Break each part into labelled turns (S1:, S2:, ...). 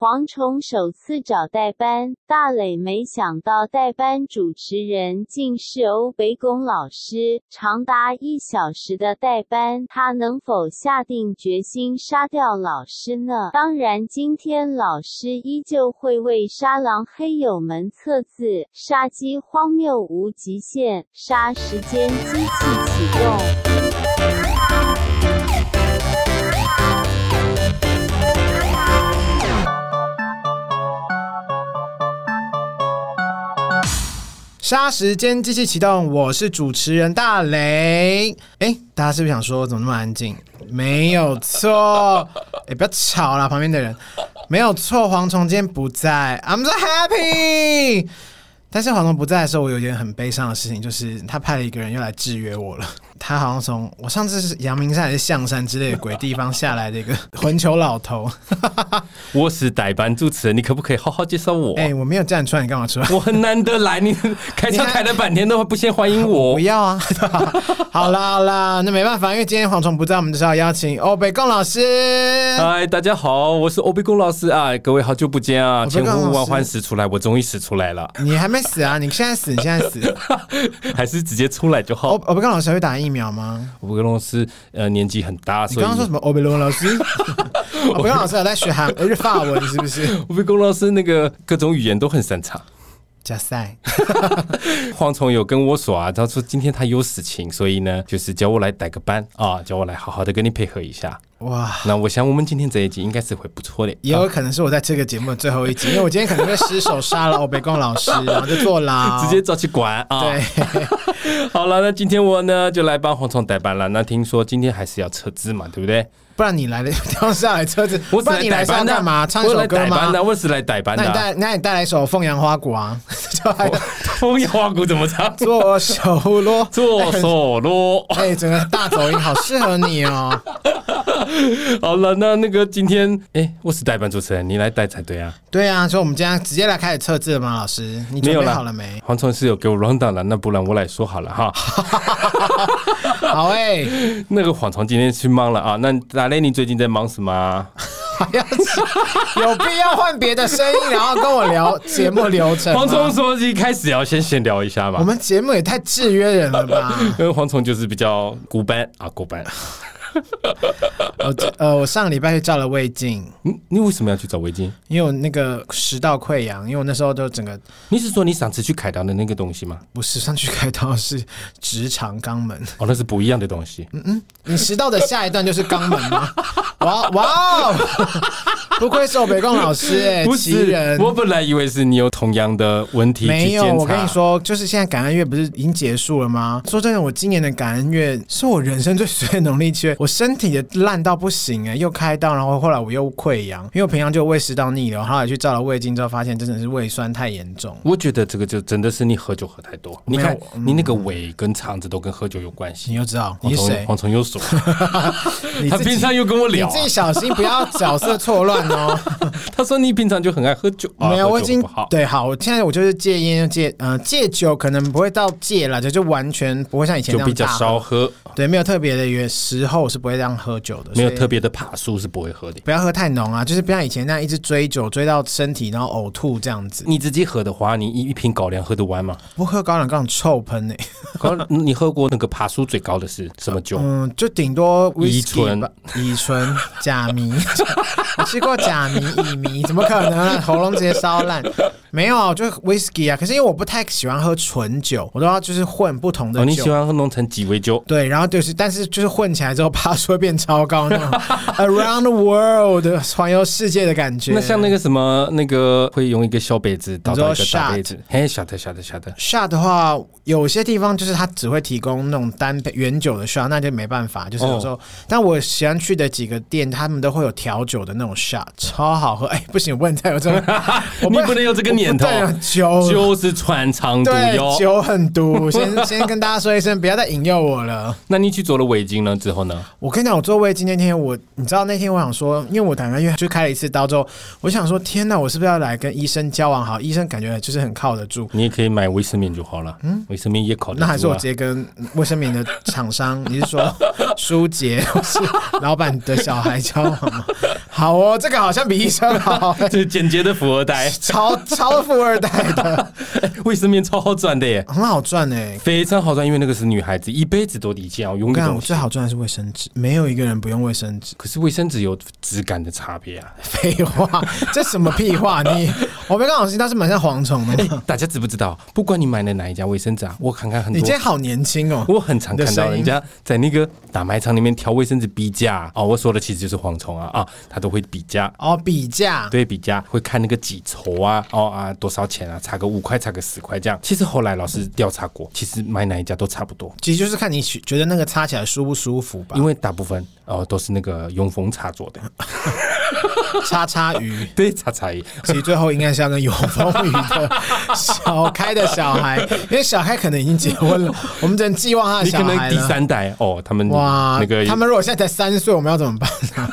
S1: 蝗虫首次找代班，大磊没想到代班主持人竟是欧北共老师，长达一小时的代班，他能否下定决心杀掉老师呢？当然，今天老师依旧会为沙狼黑友们测字，杀机荒谬无极限，杀时间机器启动。
S2: 杀时间机器启动，我是主持人大雷。哎，大家是不是想说怎么那么安静？没有错，哎，不要吵了，旁边的人。没有错，蝗虫今天不在，I'm so happy。但是蝗虫不在的时候，我有一件很悲伤的事情，就是他派了一个人又来制约我了。他好像从我上次是阳明山还是象山之类的鬼地方下来的一个 混球老头。
S3: 我是代班主持人，你可不可以好好介绍我？
S2: 哎、欸，我没有叫你出来，你干嘛出来？
S3: 我很难得来，你开车开了半天都不先欢迎我？
S2: 不要啊！好啦好啦，那没办法，因为今天蝗虫不在，我们就是要邀请欧北贡老师。
S3: 嗨，大家好，我是欧北贡老师啊！各位好久不见啊！千呼万唤始出来，我终于死出来了。
S2: 你还没死啊？你现在死？你现在死？
S3: 还是直接出来就好？
S2: 欧北贡老师会打疫苗吗？
S3: 欧北共老师呃年纪很大，所以
S2: 你刚刚说什么？欧北共老师？欧北共老师有在学韩呃法文是不是？
S3: 欧北共老师那个各种语言都很擅长。
S2: 加赛，
S3: 蝗虫有跟我说啊，他说今天他有事情，所以呢，就是叫我来带个班啊，叫我来好好的跟你配合一下。哇，那我想我们今天这一集应该是会不错的，
S2: 也有可能是我在这个节目的最后一集，因为我今天可能会失手杀了欧北贡老师，然后就坐牢，
S3: 直接抓去管啊。对，好了，那今天我呢就来帮蝗虫代班了。那听说今天还是要撤资嘛，对不对？
S2: 不然你来的地方是要来车子，不然你来是要干嘛？唱一首歌吗？
S3: 我是来代班的。
S2: 那你带，那你带来一首《凤阳花鼓》啊？
S3: 《凤阳花鼓》怎么唱？
S2: 左手锣，
S3: 左手锣。
S2: 哎，整个大走音，好适合你哦。
S3: 好了，那那个今天，哎、欸，我是代班主持人，你来带才对啊。
S2: 对啊，所以我们今天直接来开始测字了吗？老师，你准备好了没？
S3: 黄虫是有给我 rundown 了，那不然我来说好了哈。
S2: 好哎、
S3: 欸，那个黄虫今天去忙了啊。那大雷，你最近在忙什么？
S2: 还要有必要换别的声音，然后跟我聊节目流程？
S3: 蝗虫说一开始要先闲聊一下吧。
S2: 我们节目也太制约人了吧？
S3: 因为蝗虫就是比较古板啊，古板。
S2: 呃呃，我上个礼拜去照了胃镜。
S3: 你你为什么要去找胃镜？
S2: 因为我那个食道溃疡，因为我那时候都整个。
S3: 你是说你上次去开刀的那个东西吗？
S2: 不是，上去开刀是直肠肛门。
S3: 哦，那是不一样的东西。
S2: 嗯嗯，你食道的下一段就是肛门吗？哇哇！不愧是我北共老师 哎、欸，
S3: 不是人。我本来以为是你有同样的问题。
S2: 没有，我跟你说，就是现在感恩月不是已经结束了吗？说真的，我今年的感恩月是我人生最衰的农历七月。我身体也烂到不行哎、欸，又开刀，然后后来我又溃疡，因为我平常就胃食道逆流，后来去照了胃镜之后，发现真的是胃酸太严重。
S3: 我觉得这个就真的是你喝酒喝太多。你看，你那个胃跟肠子都跟喝酒有关系。
S2: 你又知道你是谁？
S3: 蝗虫又说，他平常又跟我聊、啊，
S2: 你自己小心不要角色错乱哦。
S3: 他说你平常就很爱喝酒，
S2: 没有，我已经对好，我现在我就是戒烟戒呃戒酒，可能不会到戒了，就就完全不会像以前那样
S3: 就比较少喝。
S2: 对，没有特别的原时候是不会这样喝酒的，
S3: 没有特别的爬树是不会喝的。
S2: 不要喝太浓啊，就是不像以前那样一直追酒追到身体然后呕吐这样子。
S3: 你自己喝的话，你一一瓶高粱喝得完吗？
S2: 不喝高粱，高粱臭喷呢、欸。
S3: 高你喝过那个爬树最高的是什么酒？
S2: 嗯，就顶多
S3: 乙醇、
S2: 乙醇、甲醚。我吃过甲醚、乙醚，怎么可能？喉咙直接烧烂。没有，就是 whisky 啊。可是因为我不太喜欢喝纯酒，我都要就是混不同的酒。
S3: 哦，你喜欢喝弄成鸡尾酒？
S2: 对，然后就是，但是就是混起来之后，趴数会变超高那种，around the world 环游世界的感觉。
S3: 那像那个什么，那个会用一个小杯子倒到一个大杯子，嘿，晓得晓得晓得。
S2: shot 的话，有些地方就是它只会提供那种单杯原酒的 shot，那就没办法。就是有时候，哦、但我喜欢去的几个店，他们都会有调酒的那种 shot，超好喝。哎，不行，不能再有这个，
S3: 你不能有这个。念头酒就是穿肠毒药，
S2: 酒很毒。先先跟大家说一声，不要再引诱我了。
S3: 那你去做了胃镜了之后呢？
S2: 我跟你讲，我做胃镜那天，我你知道那天我想说，因为我胆因为就开了一次刀之后，我想说，天哪，我是不是要来跟医生交往好？医生感觉就是很靠得住。
S3: 你也可以买卫生棉就好了。嗯，卫生棉也靠得住。
S2: 那还是我直接跟卫生棉的厂商，你是说舒洁 是老板的小孩交往吗？好哦，这个好像比医生好，
S3: 这是简洁的富二代，
S2: 超超富二代的，
S3: 卫生棉超好赚的耶，
S2: 很好赚哎，
S3: 非常好赚，因为那个是女孩子一辈子都得要用的东西。
S2: 我最好赚的是卫生纸，没有一个人不用卫生纸，
S3: 可是卫生纸有质感的差别啊。
S2: 废话，这什么屁话？你我没刚好心，它是蛮像蝗虫的、欸。
S3: 大家知不知道？不管你买的哪一家卫生纸啊，我看看很多。
S2: 你今天好年轻哦，
S3: 我很常看到人家在那个大卖场里面挑卫生纸比价哦。我说的其实就是蝗虫啊啊，他都会比价
S2: 哦，比价
S3: 对比价会看那个几筹啊哦啊多少钱啊，差个五块差个十块这样。其实后来老师调查过，其实买哪一家都差不多。
S2: 其实就是看你觉得那个擦起来舒不舒服吧。
S3: 因为大部分哦都是那个永丰擦做的。
S2: 叉叉鱼，
S3: 对，叉叉鱼，
S2: 其实最后应该是要跟永丰鱼的小开的小孩，因为小开可能已经结婚了，我们只能寄望他的小孩
S3: 了。第三代哦，他们
S2: 哇，
S3: 那个
S2: 他们如果现在才三岁，我们要怎么办呢？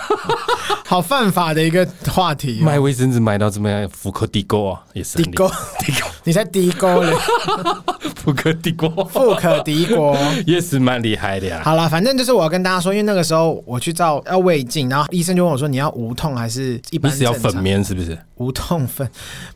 S2: 好犯法的一个话题，
S3: 买卫生纸买到怎么样？富可敌国啊，也是
S2: 敌国，敌国，你才敌国嘞？
S3: 富可敌国，
S2: 富可敌国
S3: 也是蛮厉害的呀。
S2: 好了，反正就是我要跟大家说，因为那个时候我去照要胃镜，然后医生就问我说：“你要无痛还是一般？”
S3: 你是要粉棉是不是？
S2: 无痛粉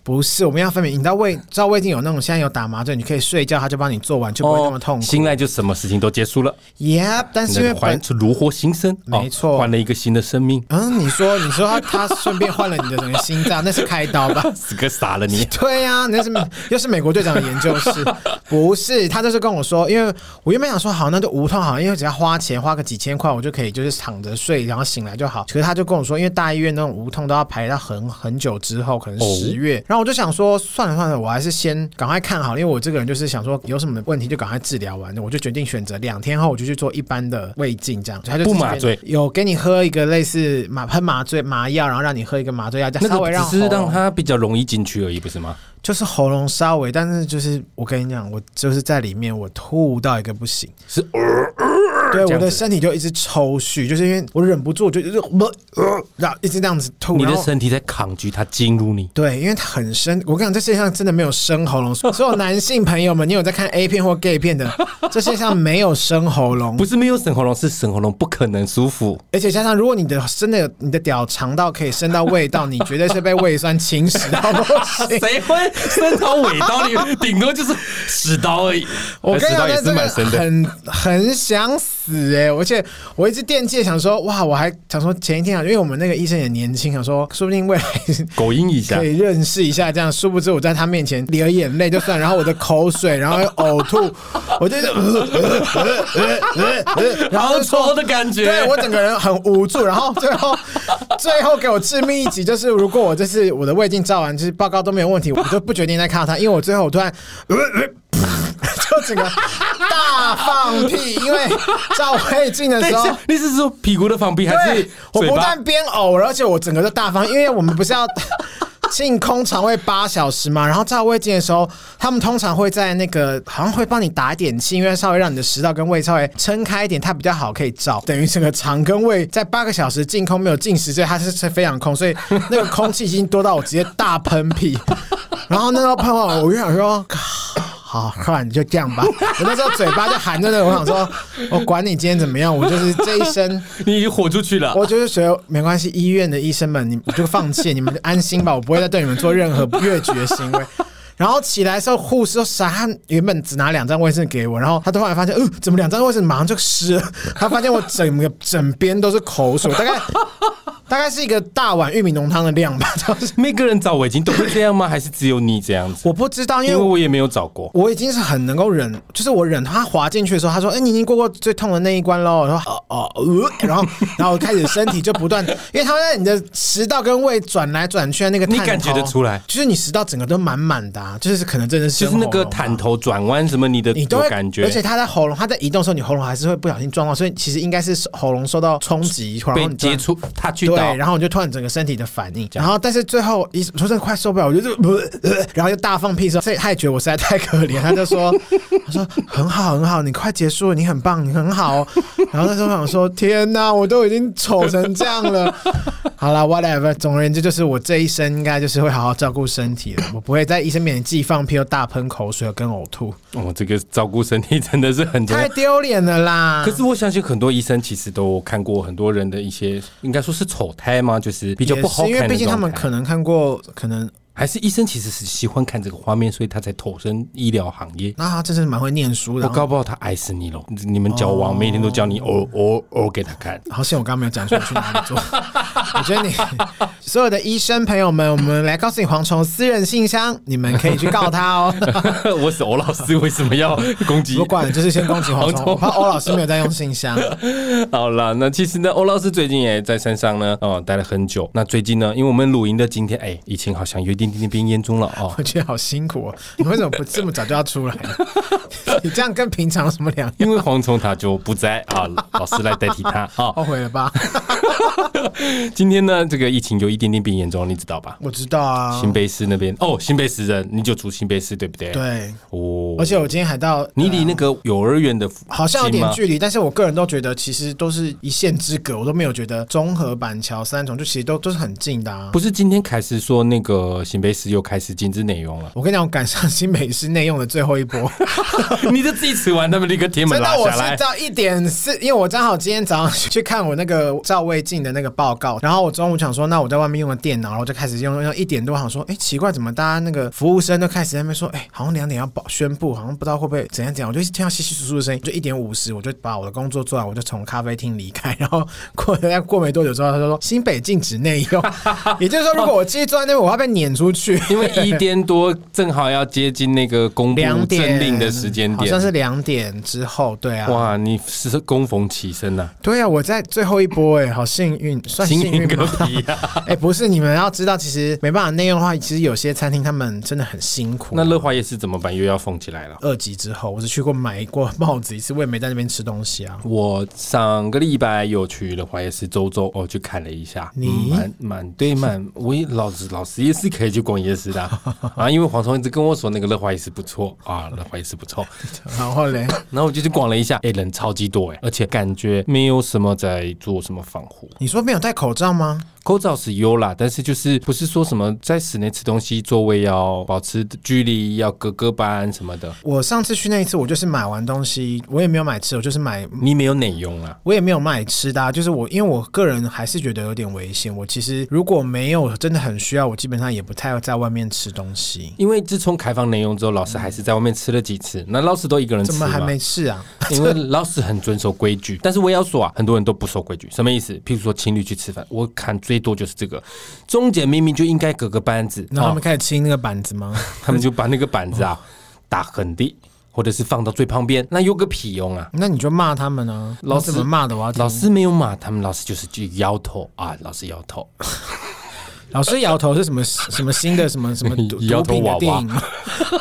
S2: 不是，我们要分娩。你知道胃照胃镜有那种现在有打麻醉，你可以睡觉，他就帮你做完，就不会那么痛苦。
S3: 醒来就什么事情都结束了。
S2: Yeah，但是因为
S3: 换出炉火新生，
S2: 没错，
S3: 换了一个新的生命。
S2: 嗯，你说，你说他 他顺便换了你的整个心脏，那是开刀吧？
S3: 死个傻了你！
S2: 对呀，那是又是美国队长的研究室，不是？他就是跟我说，因为我原本想说好，那就无痛好，因为只要花钱花个几千块，我就可以就是躺着睡，然后醒来就好。可是他就跟我说，因为大医院那种无痛都要排到很很久之后，可能十月。然后我就想说，算了算了，我还是先赶快看好，因为我这个人就是想说，有什么问题就赶快治疗完。我就决定选择两天后我就去做一般的胃镜，这样他就
S3: 不麻醉，
S2: 有给你喝一个类似麻喷麻醉麻药，然后让你喝一个麻醉药，这样稍微让
S3: 只是让它比较容易进去而已，不是吗？
S2: 就是喉咙稍微，但是就是我跟你讲，我就是在里面我吐到一个不行，
S3: 是。呃
S2: 对，我的身体就一直抽搐，就是因为我忍不住，就就是呃，然后一直这样子吐。
S3: 你的身体在抗拒它进入你。
S2: 对，因为它很深。我跟你讲，这世界上真的没有生喉咙。所有男性朋友们，你有在看 A 片或 gay 片的，这世界上没有生喉咙。
S3: 不是没有生喉咙，是生喉咙不可能舒服。
S2: 而且加上，如果你的真的有你的屌长到可以伸到胃道，你绝对是被胃酸侵蚀到不行。
S3: 谁会伸到尾刀里？顶多就是屎刀而已。
S2: 我跟你讲，
S3: 也是蛮深的，
S2: 很很想死。死哎！而且我一直惦记想说，哇，我还想说前一天啊，因为我们那个医生也年轻，想说说不定未来
S3: 狗阴一下
S2: 可以认识一下，这样。殊不知我在他面前流眼泪就算，然后我的口水，然后又呕吐，我就是，
S3: 然后抽的感觉，
S2: 对我整个人很无助。然后最后最后给我致命一击，就是如果我这次我的胃镜照完，就是报告都没有问题，我就不决定再看到他，因为我最后我突然。就整个大放屁，因为照胃镜的时候，
S3: 你是说屁股的放屁还是？
S2: 我不但边呕，而且我整个都大方，因为我们不是要 净空肠胃八小时嘛。然后照胃镜的时候，他们通常会在那个好像会帮你打一点气，因为稍微让你的食道跟胃稍微撑开一点，它比较好可以照。等于整个肠跟胃在八个小时净空没有进食，所以它是非常空，所以那个空气已经多到我直接大喷屁。然后那时候喷完，我就想说。好，快你就这样吧。我那时候嘴巴就含着那个，我想说，我管你今天怎么样，我就是这一生，
S3: 你已经豁出去了。
S2: 我就是觉得没关系，医院的医生们，你们就放弃，你们安心吧，我不会再对你们做任何越矩的行为。然后起来的时候，护士说啥，他原本只拿两张卫生纸给我，然后他突然发现，嗯、呃，怎么两张卫生纸马上就湿了？他发现我整个枕边都是口水，大概。大概是一个大碗玉米浓汤的量吧。就是
S3: 每个人找我已经都会这样吗？还是只有你这样子？
S2: 我不知道，因
S3: 为，我也没有找过。
S2: 我已经是很能够忍，就是我忍。他滑进去的时候，他说：“哎、欸，你已经过过最痛的那一关喽。”我说：“哦哦，呃。”然后，然后开始身体就不断，因为他会在你的食道跟胃转来转去的那个，
S3: 你感觉得出来，
S2: 就是你食道整个都满满的、啊，就是可能真的是
S3: 就是那个探头转弯什么，你的你都会感觉。
S2: 而且他在喉咙，他在移动的时候，你喉咙还是会不小心撞到，所以其实应该是喉咙受到冲击，然后你
S3: 接触他去
S2: 对，然后你就突然整。个身体的反应，然后但是最后一说真的快受不了，我就不、呃，然后就大放屁的时候，所以他也觉得我实在太可怜，他就说，他说很好很好，你快结束了，你很棒，你很好。然后那时候我想说，天哪，我都已经丑成这样了。好了，whatever。总而言之，就是我这一生应该就是会好好照顾身体了。我不会在医生面前既放屁又大喷口水跟呕吐。
S3: 哦，这个照顾身体真的是很
S2: 太丢脸了啦！
S3: 可是我相信很多医生其实都看过很多人的一些，应该说是丑胎吗？就是比较不好。
S2: 因为毕竟他们可能看过，可能。
S3: 还是医生其实是喜欢看这个画面，所以他才投身医疗行业。
S2: 那他真是蛮会念书的。
S3: 我搞不好他爱死你了。你们交往，每天都叫你哦哦哦给他看。
S2: 好像我刚刚没有讲出去哪里做。我觉得你所有的医生朋友们，我们来告诉你蝗虫私人信箱，你们可以去告他哦。
S3: 我是欧老师，为什么要攻击？
S2: 不管，就是先攻击蝗虫。我怕欧老师没有在用信箱。
S3: 好了，那其实呢，欧老师最近也在山上呢，哦，待了很久。那最近呢，因为我们录音的今天，哎，疫情好像有点。今天变严重了哦，
S2: 我觉得好辛苦哦。你为什么不这么早就要出来？你这样跟平常什么两样？
S3: 因为蝗虫他就不在啊，老师来代替他啊，
S2: 后悔了吧？
S3: 今天呢，这个疫情有一点点变严重，你知道吧？
S2: 我知道啊，
S3: 新北市那边哦，新北市人，你就住新北市对不对？
S2: 对哦，而且我今天还到，
S3: 你离那个幼儿园的
S2: 好像有点距离，但是我个人都觉得其实都是一线之隔，我都没有觉得中和、板桥、三重就其实都都是很近的啊。
S3: 不是今天开始说那个新北市又开始禁止内用了？
S2: 我跟你讲，我赶上新北市内用的最后一波，
S3: 你就自己吃完，他们立刻贴门拉下
S2: 来。我是到一点四，因为我正好今天早上去看我那个照胃镜的那个报告，然后我中午想说，那我在外面用了电脑，然后就开始用用一点多，想说，哎，奇怪，怎么大家那个服务生都开始在那边说，哎，好像两点要保宣布，好像不知道会不会怎样怎样，我就听到稀稀疏疏的声音，就一点五十，我就把我的工作做完，我就从咖啡厅离开，然后过大概过没多久之后，他就说新北禁止内用，也就是说，如果我继续坐在那边，我要被撵出去，
S3: 因为一点多正好要接近那个公布政令的时间点，
S2: 好像是两点之后，对啊，
S3: 哇，你是恭逢起身呐，
S2: 对啊，我在最后一波，哎，好幸运，算幸运吗？哎，不是，你们要知道，其实没办法内用的话，其实有些餐厅他们真的很辛苦。
S3: 那乐华夜市怎么办？又要封起来了。
S2: 二级之后，我是去过买过帽子一次，我也没在那边吃东西啊。
S3: 我上个礼拜有去乐华夜市周周，哦，去看了一下。
S2: 你
S3: 蛮蛮对满，我也老子老师也是可以去逛夜市的 啊，因为黄虫一直跟我说那个乐华夜市不错啊，乐华夜市不错。
S2: 然后嘞，
S3: 然后我就去逛了一下，哎，人超级多哎，而且感觉没有什么在做什么防护。
S2: 你说没有戴口罩吗？
S3: 口罩是有啦，但是就是不是说什么在室内吃东西座位要保持距离，要隔隔板什么的。
S2: 我上次去那一次，我就是买完东西，我也没有买吃，我就是买。
S3: 你没有内用啊？
S2: 我也没有买吃的啊，就是我因为我个人还是觉得有点危险。我其实如果没有真的很需要，我基本上也不太要在外面吃东西。
S3: 因为自从开放内用之后，老师还是在外面吃了几次。那老师都一个人吃吗？
S2: 怎么还没吃啊？
S3: 因为老师很遵守规矩，但是我也要说啊，很多人都不守规矩。什么意思？譬如说情侣去吃饭，我看最多就是这个。中间明明就应该隔个板子，
S2: 然后他们开始清那个板子吗？
S3: 他们就把那个板子啊打横的，或者是放到最旁边，那有个屁用啊？
S2: 那你就骂他们啊！老师怎么骂的？我
S3: 老师没有骂他们，老师就是就摇头啊，老师摇头。
S2: 老师摇头是什么什么新的什么什么毒 毒品的电影？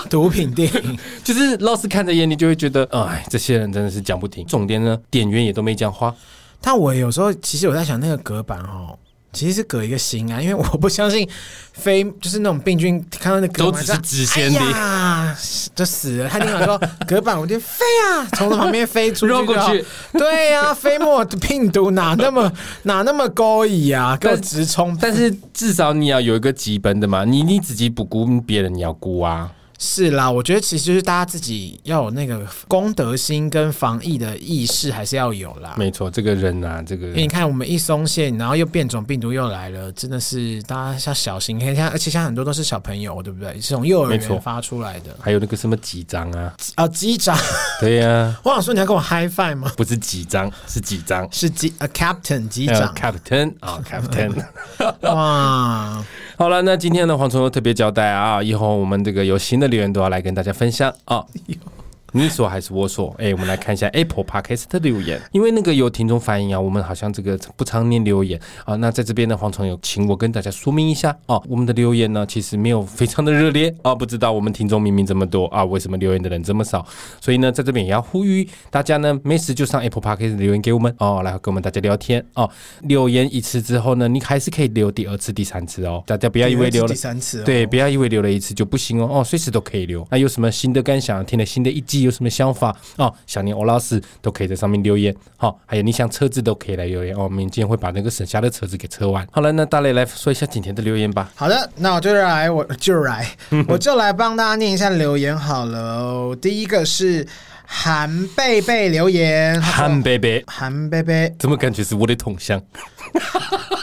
S2: 毒品电影
S3: 就是老师看在眼里就会觉得，哎，这些人真的是讲不听。重点呢，店员也都没讲话。
S2: 但我有时候其实我在想，那个隔板哦。其实是隔一个心啊，因为我不相信飞就是那种病菌看到那隔板上，哎呀，就死了。他经常说隔板，我就飞啊，从旁边飞出去绕过去。对呀、啊，飞沫病毒哪那么哪那么高矣啊，给我直冲。
S3: 但是至少你要有一个基本的嘛，你你自己不顾别人，你要顾啊。
S2: 是啦，我觉得其实就是大家自己要有那个公德心跟防疫的意识，还是要有啦。
S3: 没错，这个人啊，这个，
S2: 因为你看我们一松懈，然后又变种病毒又来了，真的是大家要小心。你看，像而且像很多都是小朋友，对不对？是从幼儿园发出来的。
S3: 还有那个什么几张啊，
S2: 啊机长，
S3: 对呀、啊。
S2: 我想说你要跟我 high five 吗？
S3: 不是几张，是几张，
S2: 是机啊 captain 机长
S3: ，captain 啊 captain。
S2: 哇。
S3: 好了，那今天的黄虫又特别交代啊，以后我们这个有新的留言都要来跟大家分享啊。你说还是我说？哎，我们来看一下 Apple Podcast 的留言，因为那个有听众反映啊，我们好像这个不常念留言啊。那在这边呢，黄虫有请我跟大家说明一下啊，我们的留言呢其实没有非常的热烈啊，不知道我们听众明明这么多啊，为什么留言的人这么少？所以呢，在这边也要呼吁大家呢，没事就上 Apple Podcast 留言给我们哦，来跟我们大家聊天哦。留言一次之后呢，你还是可以留第二次、第三次哦。大家不要以为留了
S2: 第三次，
S3: 对，不要以为留了一次就不行哦，哦，随时都可以留。那有什么新的感想？听了新的一集。集有什么想法哦，想念欧老师都可以在上面留言。好、哦，还有你想车子都可以来留言哦。我们今天会把那个省下的车子给车完。好了，那大雷来说一下今天的留言吧。
S2: 好的，那我就来，我就来，我就来帮大家念一下留言好了。第一个是。韩贝贝留言，
S3: 韩贝贝，
S2: 韩贝贝，
S3: 怎么感觉是我的同乡？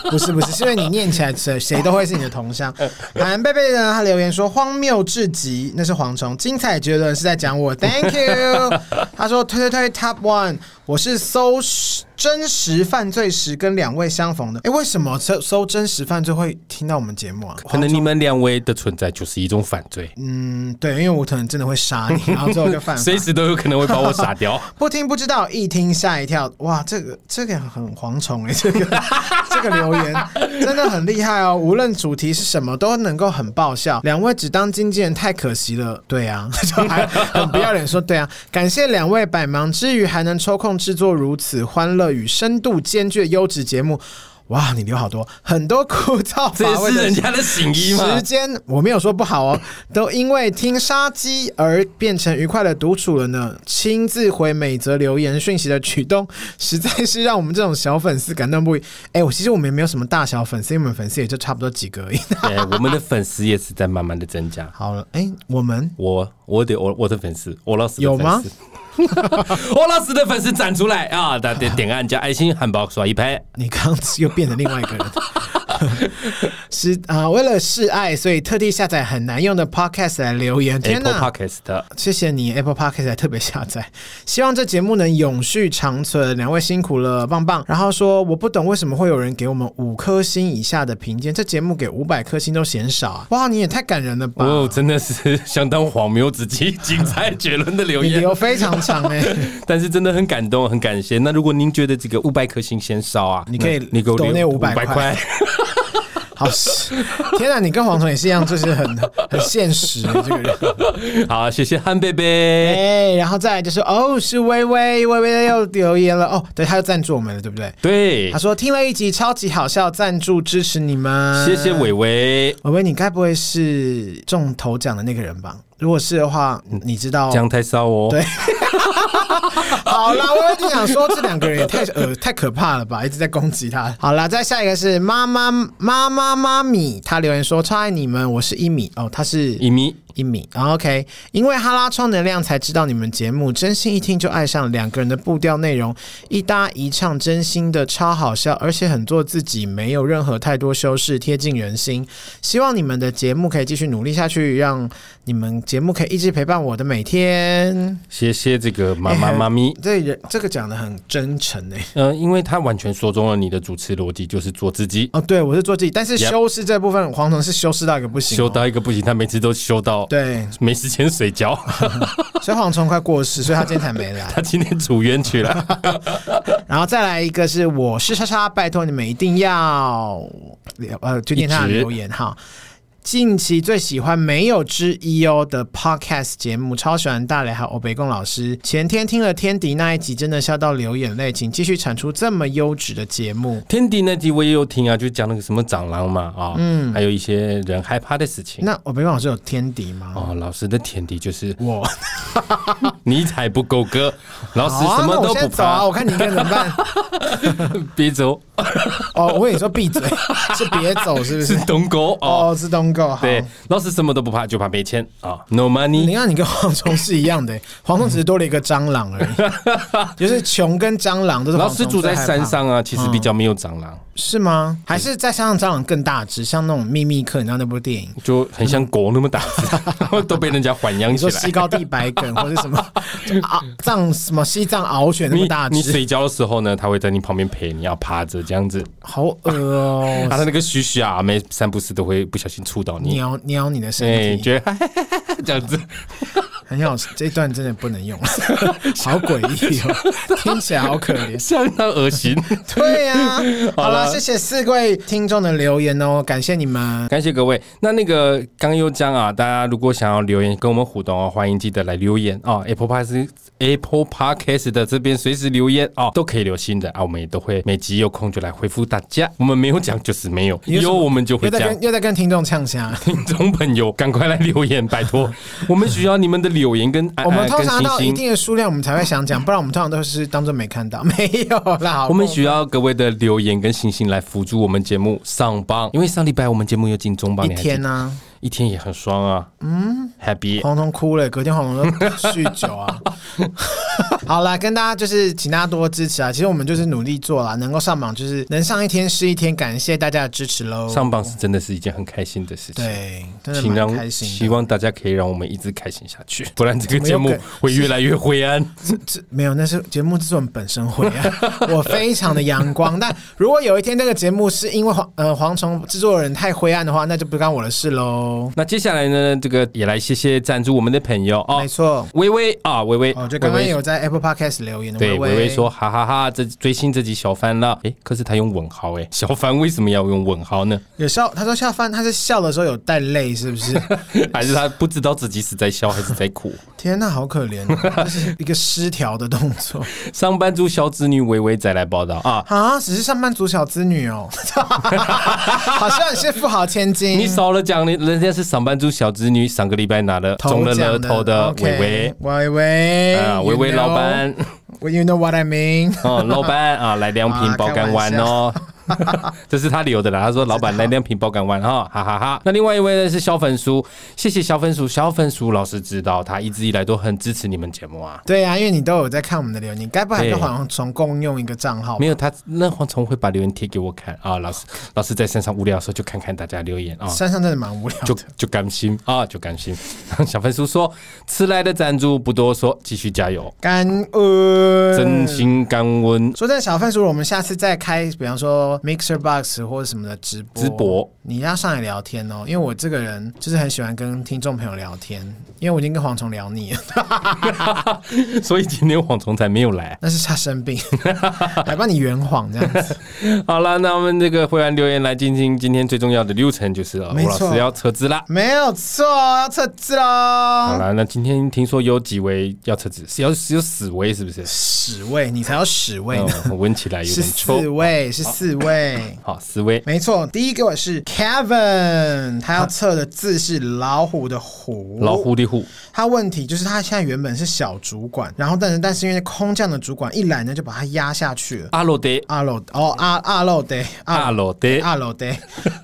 S2: 不是不是，是因为你念起来谁谁都会是你的同乡。韩贝贝呢，他留言说荒谬至极，那是蝗虫，精彩绝伦是在讲我，Thank you。他说推推推 Top One。我是搜真实犯罪时跟两位相逢的。哎，为什么搜搜真实犯罪会听到我们节目啊？
S3: 可能你们两位的存在就是一种犯罪。
S2: 嗯，对，因为我可能真的会杀你，然后最后就犯，
S3: 随时都有可能会把我杀掉。
S2: 不听不知道，一听吓一跳。哇，这个这个很蝗虫哎，这个 这个留言真的很厉害哦。无论主题是什么，都能够很爆笑。两位只当经纪人太可惜了。对啊，就还很不要脸说对啊。感谢两位百忙之余还能抽空。制作如此欢乐与深度兼具的优质节目。哇，你留好多，很多枯燥乏味的。
S3: 这是人家的行医吗？
S2: 时间我没有说不好哦，都因为听杀鸡而变成愉快的独处了呢。亲自回每则留言讯息的举动，实在是让我们这种小粉丝感动不已。哎，我其实我们也没有什么大小粉丝，因为我们粉丝也就差不多几个而已。
S3: 对，我们的粉丝也是在慢慢的增加。
S2: 好了，哎，我们
S3: 我我的我我的粉丝，我老师
S2: 有吗？
S3: 欧老师的粉丝站出来啊！大家点点按加爱心，汉堡刷一拍。
S2: 你刚刚又变成另外一个人。是啊，为了示爱，所以特地下载很难用的 Podcast 来留言。天哪
S3: ，Apple Podcast，
S2: 谢谢你，Apple Podcast 还特别下载。希望这节目能永续长存。两位辛苦了，棒棒。然后说，我不懂为什么会有人给我们五颗星以下的评鉴，这节目给五百颗星都嫌少啊！哇，你也太感人了吧！
S3: 哦，真的是相当荒谬至极、精彩绝伦的留言，
S2: 理由非常长哎，
S3: 但是真的很感动，很感谢。那如果您觉得这个五百颗星嫌少啊，
S2: 你可以
S3: 你给我
S2: 留那五百块。好，天哪！你跟黄总也是一样，就是很很现实的这个人。
S3: 好，谢谢汉贝贝。
S2: 哎，然后再来就是，哦，是微微，微微又留言了。哦，对，他又赞助我们了，对不对？
S3: 对。
S2: 他说听了一集超级好笑，赞助支持你们。
S3: 谢谢微微。
S2: 微微，你该不会是中头奖的那个人吧？如果是的话，你知道
S3: 奖太少哦。
S2: 对。好啦，我有点想说，这两个人也太呃 太可怕了吧，一直在攻击他。好啦，再下一个是妈妈妈妈妈咪，他留言说超爱你们，我是一米哦，他是
S3: 一米。
S2: 一米，OK，因为哈拉充能量才知道你们节目，真心一听就爱上两个人的步调内容，一搭一唱，真心的超好笑，而且很做自己，没有任何太多修饰，贴近人心。希望你们的节目可以继续努力下去，让你们节目可以一直陪伴我的每天。
S3: 谢谢这个妈妈妈咪，
S2: 这人这个讲的很真诚哎，
S3: 嗯、呃，因为他完全说中了你的主持逻辑，就是做自己。
S2: 哦，对，我是做自己，但是修饰这部分，黄总是修饰到一个不行、哦，
S3: 修到一个不行，他每次都修到。
S2: 对，
S3: 没时间睡觉，
S2: 所以黄虫快过世，所以他今天才没来。
S3: 他今天住院去了。
S2: 然后再来一个是我是叉叉，拜托你们一定要呃，就念他的留言哈。近期最喜欢没有之一哦的 podcast 节目，超喜欢大雷还有欧北贡老师。前天听了天敌那一集，真的笑到流眼泪，请继续产出这么优质的节目。
S3: 天敌那集我也有听啊，就讲那个什么蟑螂嘛啊，嗯，还有一些人害怕的事情。
S2: 那欧北贡老师有天敌吗？
S3: 哦，老师的天敌就是
S2: 我，
S3: 你才 不够格。老师什么都不怕，
S2: 啊、我，我看你应该怎么办？
S3: 别走。
S2: 哦，我跟你说闭嘴，是别走，是不是？
S3: 是东哥
S2: 哦，是东哥。
S3: 对，老师什么都不怕，就怕没钱啊。No money。
S2: 你看，你跟蝗虫是一样的，蝗虫只是多了一个蟑螂而已，就是穷跟蟑螂都是。
S3: 老师住在山上啊，其实比较没有蟑螂。
S2: 是吗？还是在山上蟑螂更大只，像那种秘密客，你知道那部电影
S3: 就很像狗那么大只，都被人家豢养起来。你
S2: 说西高地白梗或者什么 啊，藏什么西藏獒犬那么大只？
S3: 你睡觉的时候呢，它会在你旁边陪你，要趴着这样子。
S2: 好恶哦！
S3: 它的那个须须啊，每三不四都会不小心触到你，
S2: 撩撩你的身体，
S3: 欸、觉得 这样子。
S2: 很好，这一段真的不能用，好诡异哦，听起来好可怜，
S3: 相当恶心。
S2: 对呀、啊，好了，谢谢四位听众的留言哦，感谢你们，
S3: 感谢各位。那那个刚又讲啊，大家如果想要留言跟我们互动哦，欢迎记得来留言哦。Apple Podcast Apple Podcast 的这边随时留言哦，都可以留心的啊，我们也都会每集有空就来回复大家。我们没有讲就是没有，有我们就会讲。
S2: 又在跟听众呛声，
S3: 听众朋友赶快来留言，拜托。我们需要你们的留言跟
S2: 我们通常到一定的数量，我们才会想讲，不然我们通常都是当做没看到。没有啦，
S3: 我们需要各位的留言跟星星来辅助我们节目上榜，因为上礼拜我们节目有进中榜，
S2: 一天呢、
S3: 一天也很爽啊。嗯，Happy，
S2: 黄彤哭了，隔天黄彤都酗酒啊。好啦，跟大家就是请大家多多支持啊！其实我们就是努力做啦，能够上榜就是能上一天是一天，感谢大家的支持喽。
S3: 上榜是真的是一件很开心的事情，
S2: 对，真的蛮开心。
S3: 希望大家可以让我们一直开心下去，不然这个节目会越来越灰暗。
S2: 这这没有，那是节目制作人本身灰暗。我非常的阳光，但如果有一天这个节目是因为黄呃蝗虫制作人太灰暗的话，那就不干我的事喽。
S3: 那接下来呢，这个也来谢谢赞助我们的朋友哦，
S2: 没错，
S3: 微微啊，微微
S2: 哦，就刚刚有在 Apple Podcast 留言的
S3: 对，微微说哈哈哈，这追星这集小翻了，哎，可是他用问号哎，小翻为什么要用问号呢？
S2: 有笑，他说笑翻，他是笑的时候有带泪，是不是？
S3: 还是他不知道自己是在笑还是在哭？
S2: 天呐，好可怜，这是一个失调的动作。
S3: 上班族小子女微微再来报道啊
S2: 啊，只是上班族小子女哦，好像是富豪千金。
S3: 你少了讲，你人家是上班族小子女，上个礼拜拿了中了乐透的微微，
S2: 微微
S3: 啊，微微老
S2: 板。You know what I mean？
S3: 哦，老板啊，来两瓶 爆肝丸哦。这是他留的啦。他说：“老板来两瓶爆肝丸哈，哈哈哈。”那另外一位呢是小粉书，谢谢小粉书。小粉书老师知道，他一直以来都很支持你们节目啊。
S2: 对啊，因为你都有在看我们的留言，你该不会跟蝗虫共用一个账号？
S3: 没有，他那蝗虫会把留言贴给我看啊。老师，老师在山上无聊的时候就看看大家留言啊。
S2: 山上真的蛮无聊，
S3: 就就甘心啊，就甘心。小粉叔说：“迟来的赞助不多说，继续加油，
S2: 感恩，
S3: 真心感恩。”
S2: 说真的，小粉书，我们下次再开，比方说。Mixer Box 或者什么的直播，
S3: 直播
S2: 你要上来聊天哦，因为我这个人就是很喜欢跟听众朋友聊天，因为我已经跟蝗虫聊腻了，
S3: 所以今天蝗虫才没有来，
S2: 那是他生病，来帮你圆谎这样子。
S3: 好了，那我们这个会员留言来进行今天最重要的流程，就是吴老师要撤资啦，
S2: 没有错，要撤资喽。
S3: 好了，那今天听说有几位要撤资，是要是有死位是不是？
S2: 死位，你才要死位呢，
S3: 我闻起来有点臭。
S2: 四位是四位。对，
S3: 好，四位，
S2: 没错。第一个是 Kevin，他要测的字是老虎的虎，
S3: 老虎的虎。
S2: 他问题就是他现在原本是小主管，然后但是但是因为空降的主管一来呢，就把他压下去了。
S3: 阿洛德，
S2: 阿罗哦，阿阿洛德，
S3: 阿洛德，
S2: 阿洛德。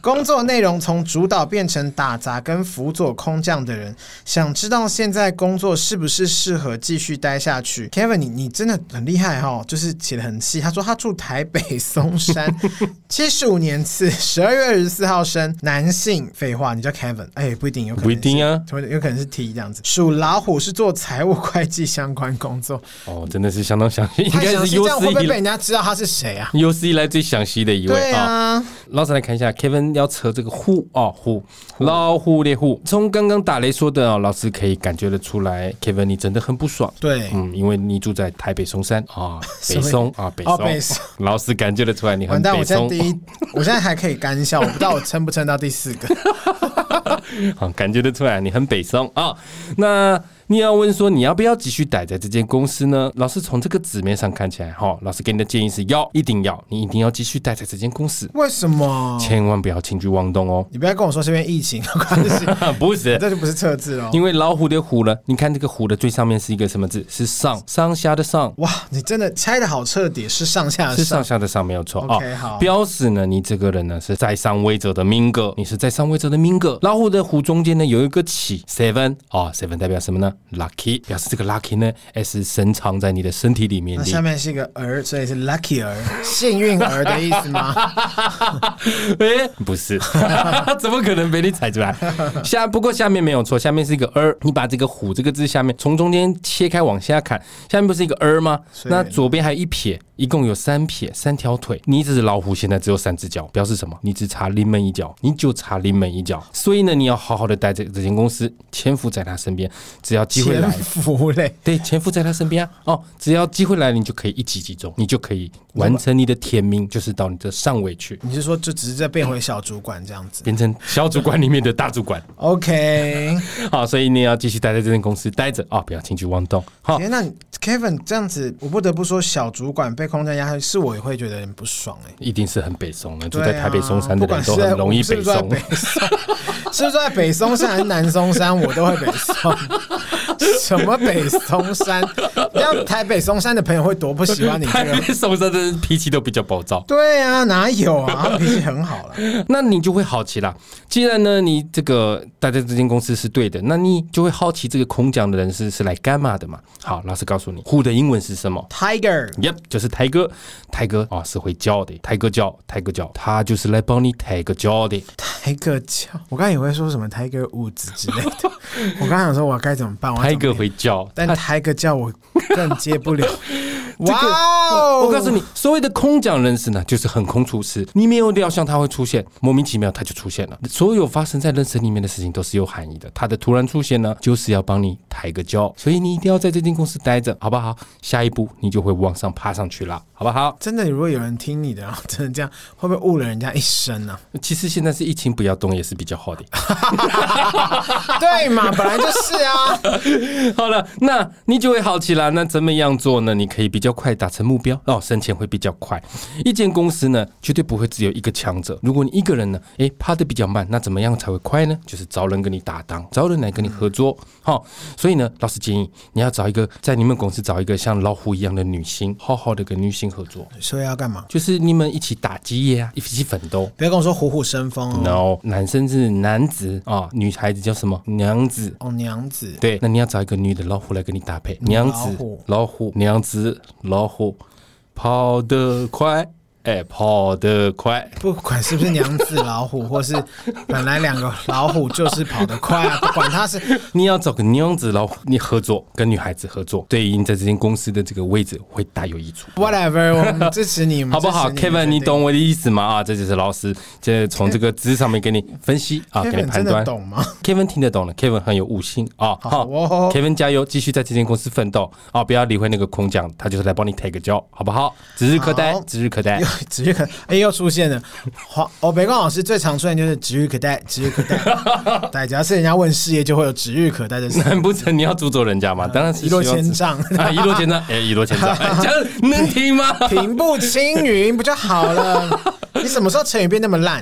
S2: 工作内容从主导变成打杂跟辅佐空降的人，想知道现在工作是不是适合继续待下去？Kevin，你你真的很厉害哈、哦，就是写的很细。他说他住台北松山。七十五年次，十二月二十四号生，男性。废话，你叫 Kevin，哎、欸，不一定，有可能
S3: 不一定啊，
S2: 有可能是 T 这样子。属老虎，是做财务会计相关工作。
S3: 哦，真的是相当详细，应该是有史以来
S2: 会不会被人家知道他是谁啊？
S3: 有史以来最详细的一位啊。
S2: 啊
S3: 老师来看一下，Kevin 要扯这个虎哦，虎，老虎猎虎。从刚刚打雷说的哦，老师可以感觉得出来，Kevin 你真的很不爽。
S2: 对，
S3: 嗯，因为你住在台北松山啊，北松啊，北松。老师感觉得出来你很北松。
S2: 第一，我现在还可以干笑，我不知道我撑不撑到第四个。
S3: 好，感觉得出来你很北宋啊。那你要问说你要不要继续待在这间公司呢？老师从这个纸面上看起来，哈，老师给你的建议是要，一定要，你一定要继续待在这间公司。
S2: 为什么？
S3: 千万不要轻举妄动哦！
S2: 你不要跟我说是因为疫情的关系，
S3: 不是，
S2: 这就不是测字哦。
S3: 因为老虎的虎呢，你看这个虎的最上面是一个什么字？是上，上下的上。
S2: 哇，你真的猜的好彻底，是上下的上，
S3: 是上下的上，没有错。
S2: OK，好。
S3: 标示呢，你这个人呢是在上位者的命格，你是在上位者的命格。老虎的虎中间呢有一个起，seven 啊，seven 代表什么呢？Lucky。表示这个 lucky 呢，s 深藏在你的身体里面。那
S2: 下面是一个儿，所以是 lucky 儿，幸运儿的意思吗？
S3: 哎、欸，不是，怎么可能被你踩出来？下不过下面没有错，下面是一个儿。你把这个虎这个字下面从中间切开往下看，下面不是一个儿吗？那左边还有一撇。一共有三撇，三条腿。你这只老虎现在只有三只脚，表示什么？你只差临门一脚，你就差临门一脚。所以呢，你要好好的待在这间公司，潜伏在他身边。只要机会来，
S2: 潜伏嘞，
S3: 对，潜伏在他身边啊。哦，只要机会来，你就可以一击即中，你就可以完成你的天命，就是到你的上位去。
S2: 你是说，就只是在变回小主管这样子，
S3: 变成小主管里面的大主管？
S2: OK，
S3: 好，所以你要继续待在这间公司待着啊，不要轻举妄动。好，
S2: 那 Kevin 这样子，我不得不说，小主管被空降压，是我也会觉得很不爽哎、欸。
S3: 一定是很北宋的，住在台北松山的人都很容易北宋。
S2: 是不是在北松山还是南松山，我都会北松。什么北松山？像台北松山的朋友会多不喜欢你、这个？台
S3: 北松山的人脾气都比较暴躁。
S2: 对啊，哪有啊？脾气很好了。
S3: 那你就会好奇啦。既然呢，你这个待在这间公司是对的，那你就会好奇这个空降的人是是来干嘛的嘛？好，老师告诉你，Who 的英文是什么
S2: ？Tiger，Yep，
S3: 就是台哥。台哥啊，是会叫的。台哥叫，台哥叫，他就是来帮你抬个叫的。
S2: 抬个轿，我刚才以为说什么 Tiger Woods 之类的。我刚才想说，我该怎么办？
S3: 台哥会叫，
S2: 但抬个叫我更接不了。
S3: 哇、这个 Wow！我告诉你，所谓的空降人士呢，就是横空出世。你没有料想他会出现，莫名其妙他就出现了。所有发生在人生里面的事情都是有含义的。他的突然出现呢，就是要帮你抬个轿，所以你一定要在这间公司待着，好不好？下一步你就会往上爬上去了，好不好？
S2: 真的，如果有人听你的，然后真的这样，会不会误了人家一生呢、啊？
S3: 其实现在是疫情不要动也是比较好的，
S2: 对嘛？本来就是啊。
S3: 好了，那你就会好奇了。那怎么样做呢？你可以比较快达成目标哦，升迁会比较快。一间公司呢，绝对不会只有一个强者。如果你一个人呢，诶，爬得比较慢，那怎么样才会快呢？就是找人跟你搭档，找人来跟你合作。好、哦，所以呢，老师建议你要找一个在你们公司找一个像老虎一样的女性，好好的跟女性合作。
S2: 所以要干嘛？
S3: 就是你们一起打基业啊，一起奋斗。
S2: 不要跟我说虎虎生风哦。
S3: No，男生是男子啊、哦，女孩子叫什么？娘子。
S2: 哦，娘子。
S3: 对，那你要找一个女的老虎来跟你搭配。娘子，老虎，娘子，老虎。跑得快。哎，跑得快，
S2: 不管是不是娘子老虎，或是本来两个老虎就是跑得快啊，不管他是
S3: 你要找个娘子老虎，你合作跟女孩子合作，对应在这间公司的这个位置会大有益处。
S2: Whatever，我们支持你，
S3: 好不好？Kevin，你懂我的意思吗？啊，这就是老师，这从这个字上面给你分析啊，给你判断，
S2: 懂吗
S3: ？Kevin 听得懂了，Kevin 很有悟性啊。好，Kevin 加油，继续在这间公司奋斗啊！不要理会那个空降，他就是来帮你 take 个 job，好不好？指日可待，指日可待。
S2: 指日可，哎，又出现了。黄哦，北光老师最常出现就是指日可待，指日可待。对，只要是人家问事业，就会有指日可待的事。
S3: 难不成你要诅咒人家吗？当然是
S2: 一落千丈
S3: 啊，一落千丈，哎，一落千丈，能听吗？
S2: 平步青云不就好了？你什么时候成语变那么烂？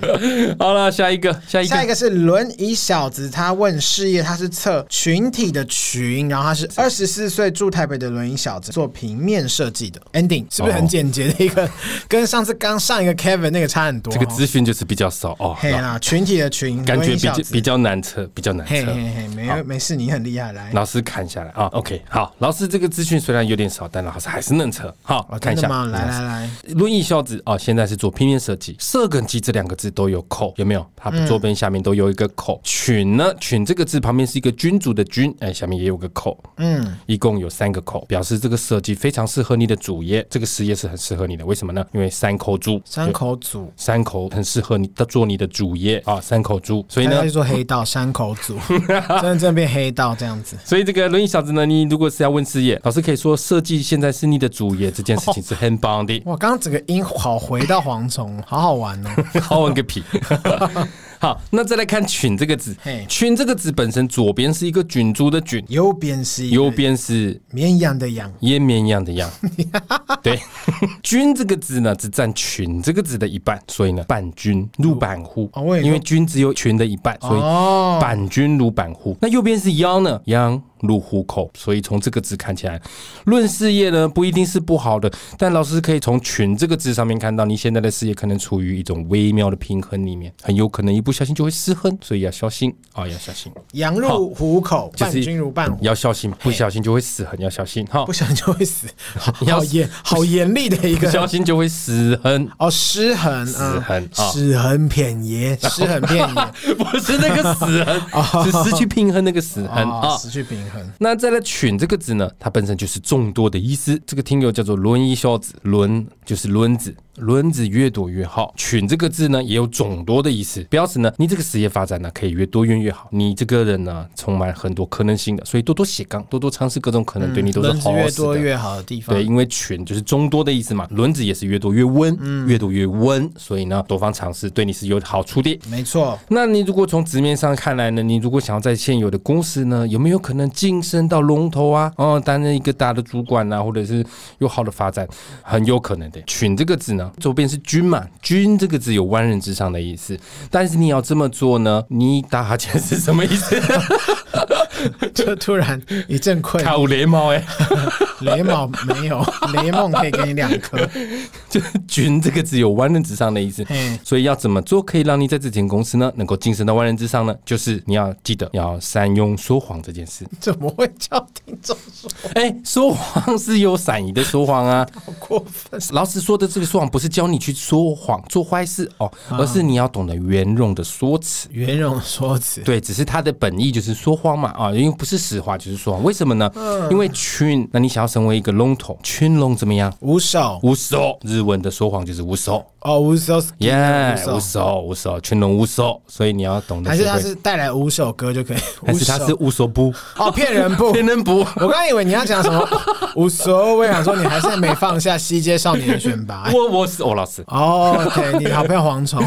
S3: 好了，下一个，下一个，
S2: 下一个是轮椅小子。他问事业，他是测群体的群，然后他是二十四岁住台北的轮椅小子，做平面设计的。Ending 是不是很简洁的一个？跟上次刚上一个 Kevin 那个差很多。
S3: 这个资讯就是比较少哦。
S2: 嘿啦，群体的群，
S3: 感觉比较比较难测，比较难测。
S2: 嘿嘿嘿，没没事，你很厉害。来，
S3: 老师看下来啊。OK，好，老师这个资讯虽然有点少，但老师还是能测。好，我看一下。
S2: 来来来，
S3: 轮椅小子哦，现在是做平面设计，设跟机。这两个字都有口，有没有？它左边、下面都有一个口。嗯、群呢？群这个字旁边是一个君主的君，哎，下面也有个口。嗯，一共有三个口，表示这个设计非常适合你的主业，这个事业是很适合你的。为什么呢？因为三口猪，
S2: 三口组，
S3: 三口很适合你的做你的主业啊，三口猪。所以呢，
S2: 做黑道三口组，真的真的变黑道这样子。
S3: 所以这个轮椅小子呢，你如果是要问事业，老师可以说设计现在是你的主业，这件事情是很棒的。
S2: 哇，刚刚整个音好回到蝗虫，好好玩哦。
S3: 好玩个屁！好，那再来看“群”这个字，“群”这个字本身左边是一个菌株的“菌”，
S2: 右边是
S3: 右边是
S2: 绵羊的“羊”，
S3: 也绵羊的“羊”。对，“ 菌”这个字呢，只占“群”这个字的一半，所以呢，伴君如伴虎。因为“君”只有“群”的一半，所以伴君如伴虎。那右边是“腰”呢？“羊”。入虎口，所以从这个字看起来，论事业呢不一定是不好的，但老师可以从“群”这个字上面看到，你现在的事业可能处于一种微妙的平衡里面，很有可能一不小心就会失衡，所以要小心啊、哦，要小心。
S2: 羊入虎口，伴君如伴虎，
S3: 要小心，不小心就会失衡，要小心哈，
S2: 不小心就会死，好严好严厉的一个，
S3: 不小心就会失衡。
S2: 哦，失衡，失衡，失衡偏移，失衡偏移，
S3: 不是那个死衡，是失去平衡那个死衡啊，
S2: 失去平衡。
S3: 那再来“群”这个字呢，它本身就是众多的意思。这个听友叫做轮一小子，轮就是轮子，轮子越多越好。群这个字呢，也有众多的意思，表示呢，你这个事业发展呢，可以越多越越好。你这个人呢，充满很多可能性的，所以多多写杠，多多尝试各种可能，对你都是好。
S2: 越多越好的地方。
S3: 对，因为群就是众多的意思嘛，轮子也是越多越温，嗯、越多越温，所以呢，多方尝试对你是有好处的。
S2: 没错。
S3: 那你如果从直面上看来呢，你如果想要在现有的公司呢，有没有可能晋升到龙头啊？哦，担任一个大的主管啊，或者是有好的发展，很有可能的。群这个字呢，左边是君嘛，君这个字有万人之上的意思，但是你要这么做呢，你打哈欠是什么意思？
S2: 就突然一阵困，
S3: 有雷帽哎，
S2: 雷毛没有，雷梦可以给你两颗。
S3: 就“君”这个字有万人之上的意思，所以要怎么做可以让你在这间公司呢能够晋升到万人之上呢？就是你要记得要善用说谎这件事。
S2: 怎么会叫听众说？
S3: 哎，说谎是有善意的说谎啊，
S2: 好过分！
S3: 老师说的这个说谎不是教你去说谎做坏事哦，而是你要懂得圆融的说辞。
S2: 圆融说辞，
S3: 对，只是他的本意就是说谎嘛啊。因为不是实话，就是说谎。为什么呢？因为群，那你想要成为一个龙头，群龙怎么样？
S2: 无首，
S3: 无首。日文的说谎就是无首。
S2: 哦，无首，
S3: 耶，无首，无首，群龙无首。所以你要懂得。
S2: 还是他是带来五首歌就可以？
S3: 还是他是无首不？
S2: 哦，骗人不？
S3: 骗人不？
S2: 我刚以为你要讲什么无所谓，想说你还是没放下西街少年的选拔。
S3: 我我是欧老师。
S2: 哦，OK，你好朋友蝗虫。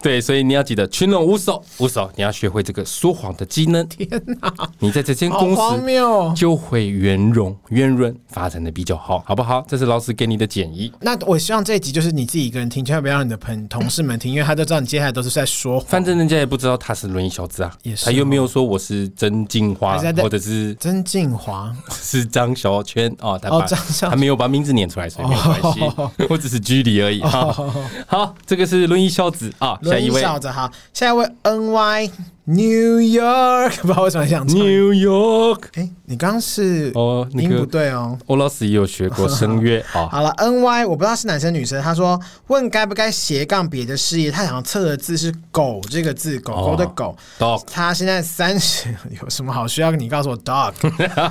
S3: 对，所以你要记得群龙无首，无首，你要学会这个说谎的技能。
S2: 天哪！
S3: 你在这间公司就会圆融圆润发展的比较好，好不好？这是老师给你的建议。
S2: 那我希望这一集就是你自己一个人听，千万不要让你的朋同事们听，因为他都知道你接下来都是在说。
S3: 反正人家也不知道他是轮椅小子啊，也是。他又没有说我是曾静华，或者是
S2: 曾静华
S3: 是张小圈哦，他把他没有把名字念出来，所以没有关系，我只是举例而已哈。好，这个是轮椅小子啊，下一位
S2: 小子好，下一位 NY。New York，不知道为什么想唱
S3: New York。
S2: 哎，你刚刚是哦，音不对哦。
S3: 欧老师也有学过声乐啊。
S2: 好了，NY，我不知道是男生女生。他说问该不该斜杠别的事业，他想要测的字是“狗”这个字，狗狗的狗。
S3: Dog。
S2: 他现在三十，有什么好需要你告诉我？Dog。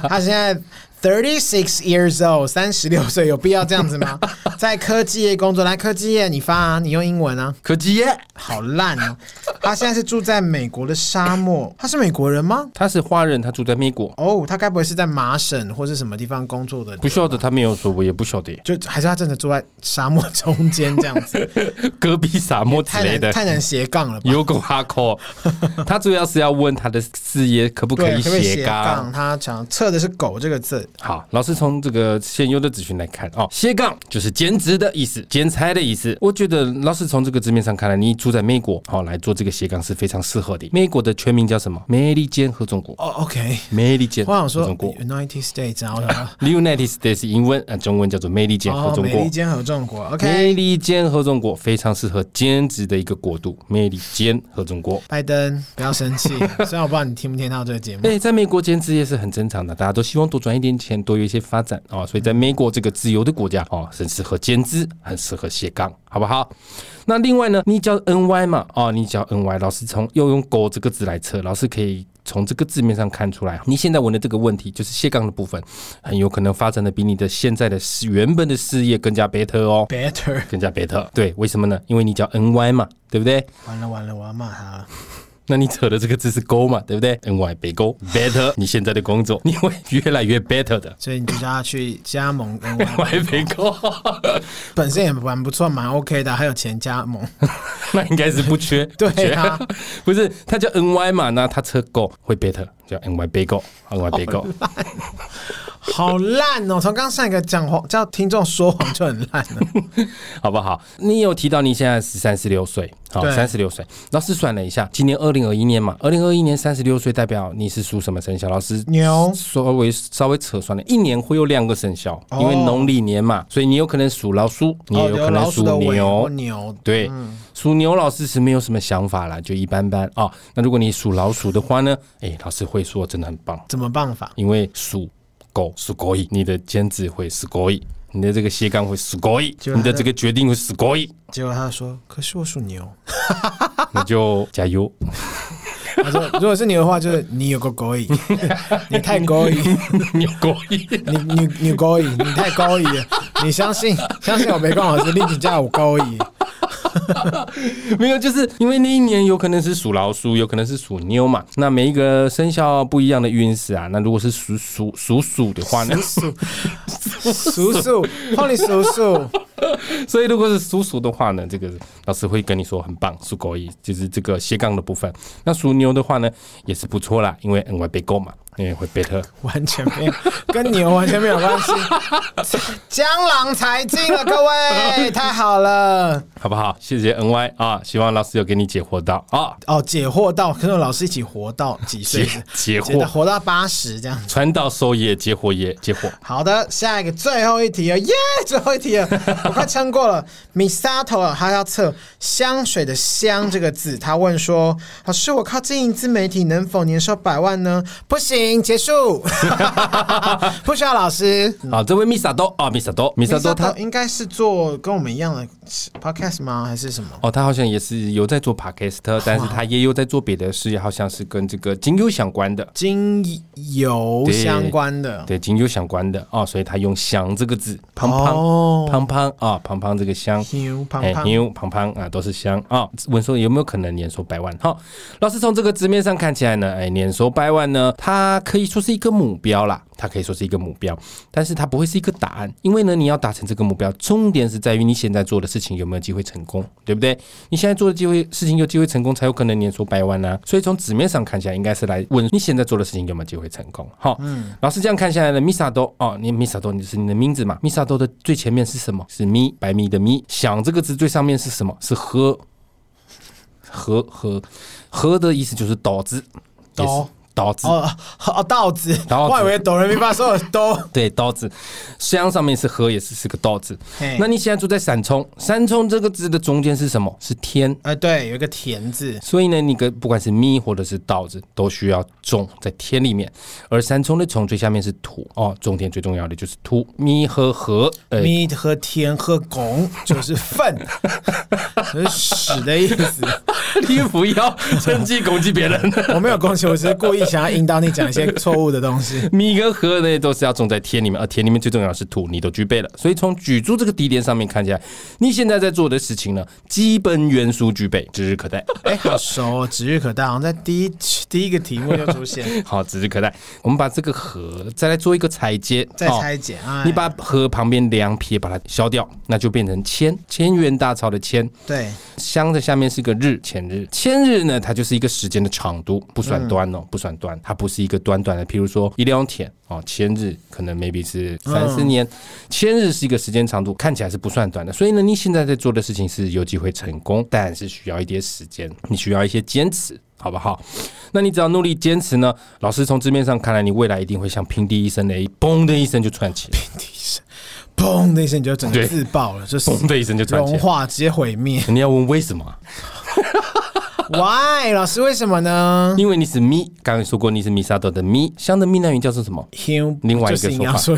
S2: 他现在。Thirty six years old，三十六岁，有必要这样子吗？在科技业工作，来科技业，你发啊，你用英文啊。
S3: 科技业
S2: 好烂啊。他现在是住在美国的沙漠，他是美国人吗？
S3: 他是华人，他住在美国。
S2: 哦，他该不会是在麻省或是什么地方工作的？
S3: 不晓得，他没有说，我也不晓得。
S2: 就还是他真的住在沙漠中间这样子，
S3: 戈壁沙漠之类的，
S2: 太难斜杠了吧。
S3: 有狗哈扣。他主要是要问他的事业可不可以斜杠？
S2: 他想测的是“狗”这个字。
S3: 好，老师从这个现有的资讯来看哦，斜杠就是兼职的意思，兼差的意思。我觉得老师从这个字面上看来，你住在美国，好来做这个斜杠是非常适合的。美国的全名叫什么？美利坚合众国。
S2: 哦，OK，
S3: 美利坚。
S2: 我想说，United States，然后
S3: United States 英文啊，中文叫做美利坚合众国。
S2: 美利坚合众国，OK，
S3: 美利坚合众国非常适合兼职的一个国度。美利坚合众国。
S2: 拜登，不要生气，虽然我不知道你听不听到这个节目。
S3: 对，在美国兼职也是很正常的，大家都希望多赚一点钱，多有一些发展啊，所以在美国这个自由的国家哦，很适合兼职，很适合斜杠，好不好？那另外呢，你叫 NY 嘛，哦，你叫 NY，老师从又用“狗”这个字来测，老师可以从这个字面上看出来，你现在问的这个问题就是斜杠的部分，很有可能发展的比你的现在的事原本的事业更加 better 哦
S2: ，better，
S3: 更加 better，对，为什么呢？因为你叫 NY 嘛，对不对？
S2: 完了完了，我要骂他了。
S3: 那你扯的这个字是勾嘛，对不对？NY 北勾 better，你现在的工作你会越来越 better 的，
S2: 所以你就叫他去加盟 NY
S3: 北勾，
S2: 本身也蛮不错，蛮 OK 的，还有钱加盟，
S3: 那应该是不缺。
S2: 对啊，
S3: 不是他叫 NY 嘛，那他车勾会 better，叫 NY 北勾，NY 北勾。
S2: 好烂哦！从刚上一个讲谎叫听众说谎就很烂了，
S3: 好不好？你有提到你现在是三十六岁，好，三十六岁。老师算了一下，今年二零二一年嘛，二零二一年三十六岁代表你是属什么生肖？老师
S2: 牛，
S3: 稍微稍微扯算了，一年会有两个生肖，因为农历年嘛，所以你有可能属老鼠，你也有可能属牛。
S2: 牛，
S3: 对，属牛老师是没有什么想法啦，就一般般啊。那如果你属老鼠的话呢？哎，老师会说真的很棒，
S2: 怎么棒法？
S3: 因为属。狗是可以，你的兼职会是可以，你的这个斜杠会是可以，你的这个决定会是可以。
S2: 结果他说：“可是我属牛。”
S3: 那就加油。
S2: 他说：“如果是牛的话，就是你有个狗意，你太狗意，
S3: 你狗意，
S2: 你你你狗意，你太高意了，你相信相信我没光老师立即叫我勾引。
S3: 没有，就是因为那一年有可能是属老鼠，有可能是属牛嘛。那每一个生肖不一样的运势啊。那如果是属属属鼠的话呢？
S2: 属鼠，换你属鼠。
S3: 所以如果是属鼠的话呢，这个老师会跟你说很棒，属狗一就是这个斜杠的部分。那属牛的话呢，也是不错啦，因为 N Y 被勾嘛。因为会贝特，
S2: 完全没有跟牛完全没有关系，江郎才尽了，各位太好了，
S3: 好不好？谢谢 NY 啊，希望老师有给你解惑到啊。
S2: 哦，解惑到，跟着老师一起活到几岁？
S3: 解惑，
S2: 活到八十这样。
S3: 传道授业解惑也解惑。
S2: 好的，下一个最后一题了，耶、最后一题了，我快撑过了。Misato 他要测香水的香这个字，他问说：老师，我靠经营自媒体能否年收百万呢？不行。结束，不需要老师。
S3: 好，这位 Misato 啊，Misato，Misato 他
S2: 应该是做跟我们一样的 podcast 吗？还是什么？
S3: 哦，他好像也是有在做 podcast，但是他也有在做别的事业，好像是跟这个精油相关的，
S2: 精油相关的，
S3: 对，对精油相关的哦，所以他用“香”这个字，胖胖胖胖啊，胖胖这个香，
S2: 胖胖
S3: 牛胖胖啊，都是香啊。问说有没有可能年收百万？好，老师从这个字面上看起来呢，哎，年收百万呢，他。它可以说是一个目标啦，它可以说是一个目标，但是它不会是一个答案，因为呢，你要达成这个目标，重点是在于你现在做的事情有没有机会成功，对不对？你现在做的机会事情有机会成功，才有可能年收百万呢、啊。所以从纸面上看起来，应该是来问你现在做的事情有没有机会成功。好，嗯，老师这样看下来呢，Misato 哦，你 Misato 你是你的名字嘛？Misato 的最前面是什么？是米，白米的米。想这个字最上面是什么？是禾，禾禾禾的意思就是刀子，刀。刀子
S2: 哦哦，刀子，我还以为哆来咪发嗦的哆。
S3: 对，刀子，香上面是河，也是是个刀子。那你现在住在闪冲，山冲这个字的中间是什么？是天。
S2: 哎、呃，对，有一个田字。
S3: 所以呢，你个不管是咪或者是刀子，都需要种在田里面。而山冲的重最下面是土哦，种田最重要的就是土。米和河，呃、
S2: 米和田和拱就是粪，就是屎的意思。
S3: 你不要趁机攻击别人，
S2: 我没有攻击，我只是故意。想要引导你讲一些错误的东西。
S3: 米跟禾呢，都是要种在田里面，而田里面最重要的是土，你都具备了。所以从举住这个地点上面看起来，你现在在做的事情呢，基本元素具备，指日可待。
S2: 哎、欸，好熟，指日可待，好像在第一第一个题目就出现。
S3: 好，指日可待。我们把这个禾再来做一个拆解，
S2: 再拆解啊！
S3: 你把禾旁边两撇把它削掉，那就变成千，千元大钞的千。
S2: 对，
S3: 香的下面是个日，千日，千日呢，它就是一个时间的长度，不算短哦，嗯、不算。短，它不是一个短短的，譬如说一两天哦，千日可能 maybe 是三四年，千日是一个时间长度，看起来是不算短的。所以呢，你现在在做的事情是有机会成功，但是需要一点时间，你需要一些坚持，好不好？那你只要努力坚持呢，老师从字面上看来，你未来一定会像平地一声雷，嘣的一声就窜起，
S2: 平地一声，嘣的一声你就整个自爆了，就是
S3: 嘣的一声就窜起，
S2: 融化直接毁灭。
S3: 你要问为什么？
S2: Why 老师为什么呢？
S3: 因为你是咪，刚刚说过你是 Misato 的咪，香的闽南语叫做什么
S2: ？Hum,
S3: 另外一个说法，
S2: 说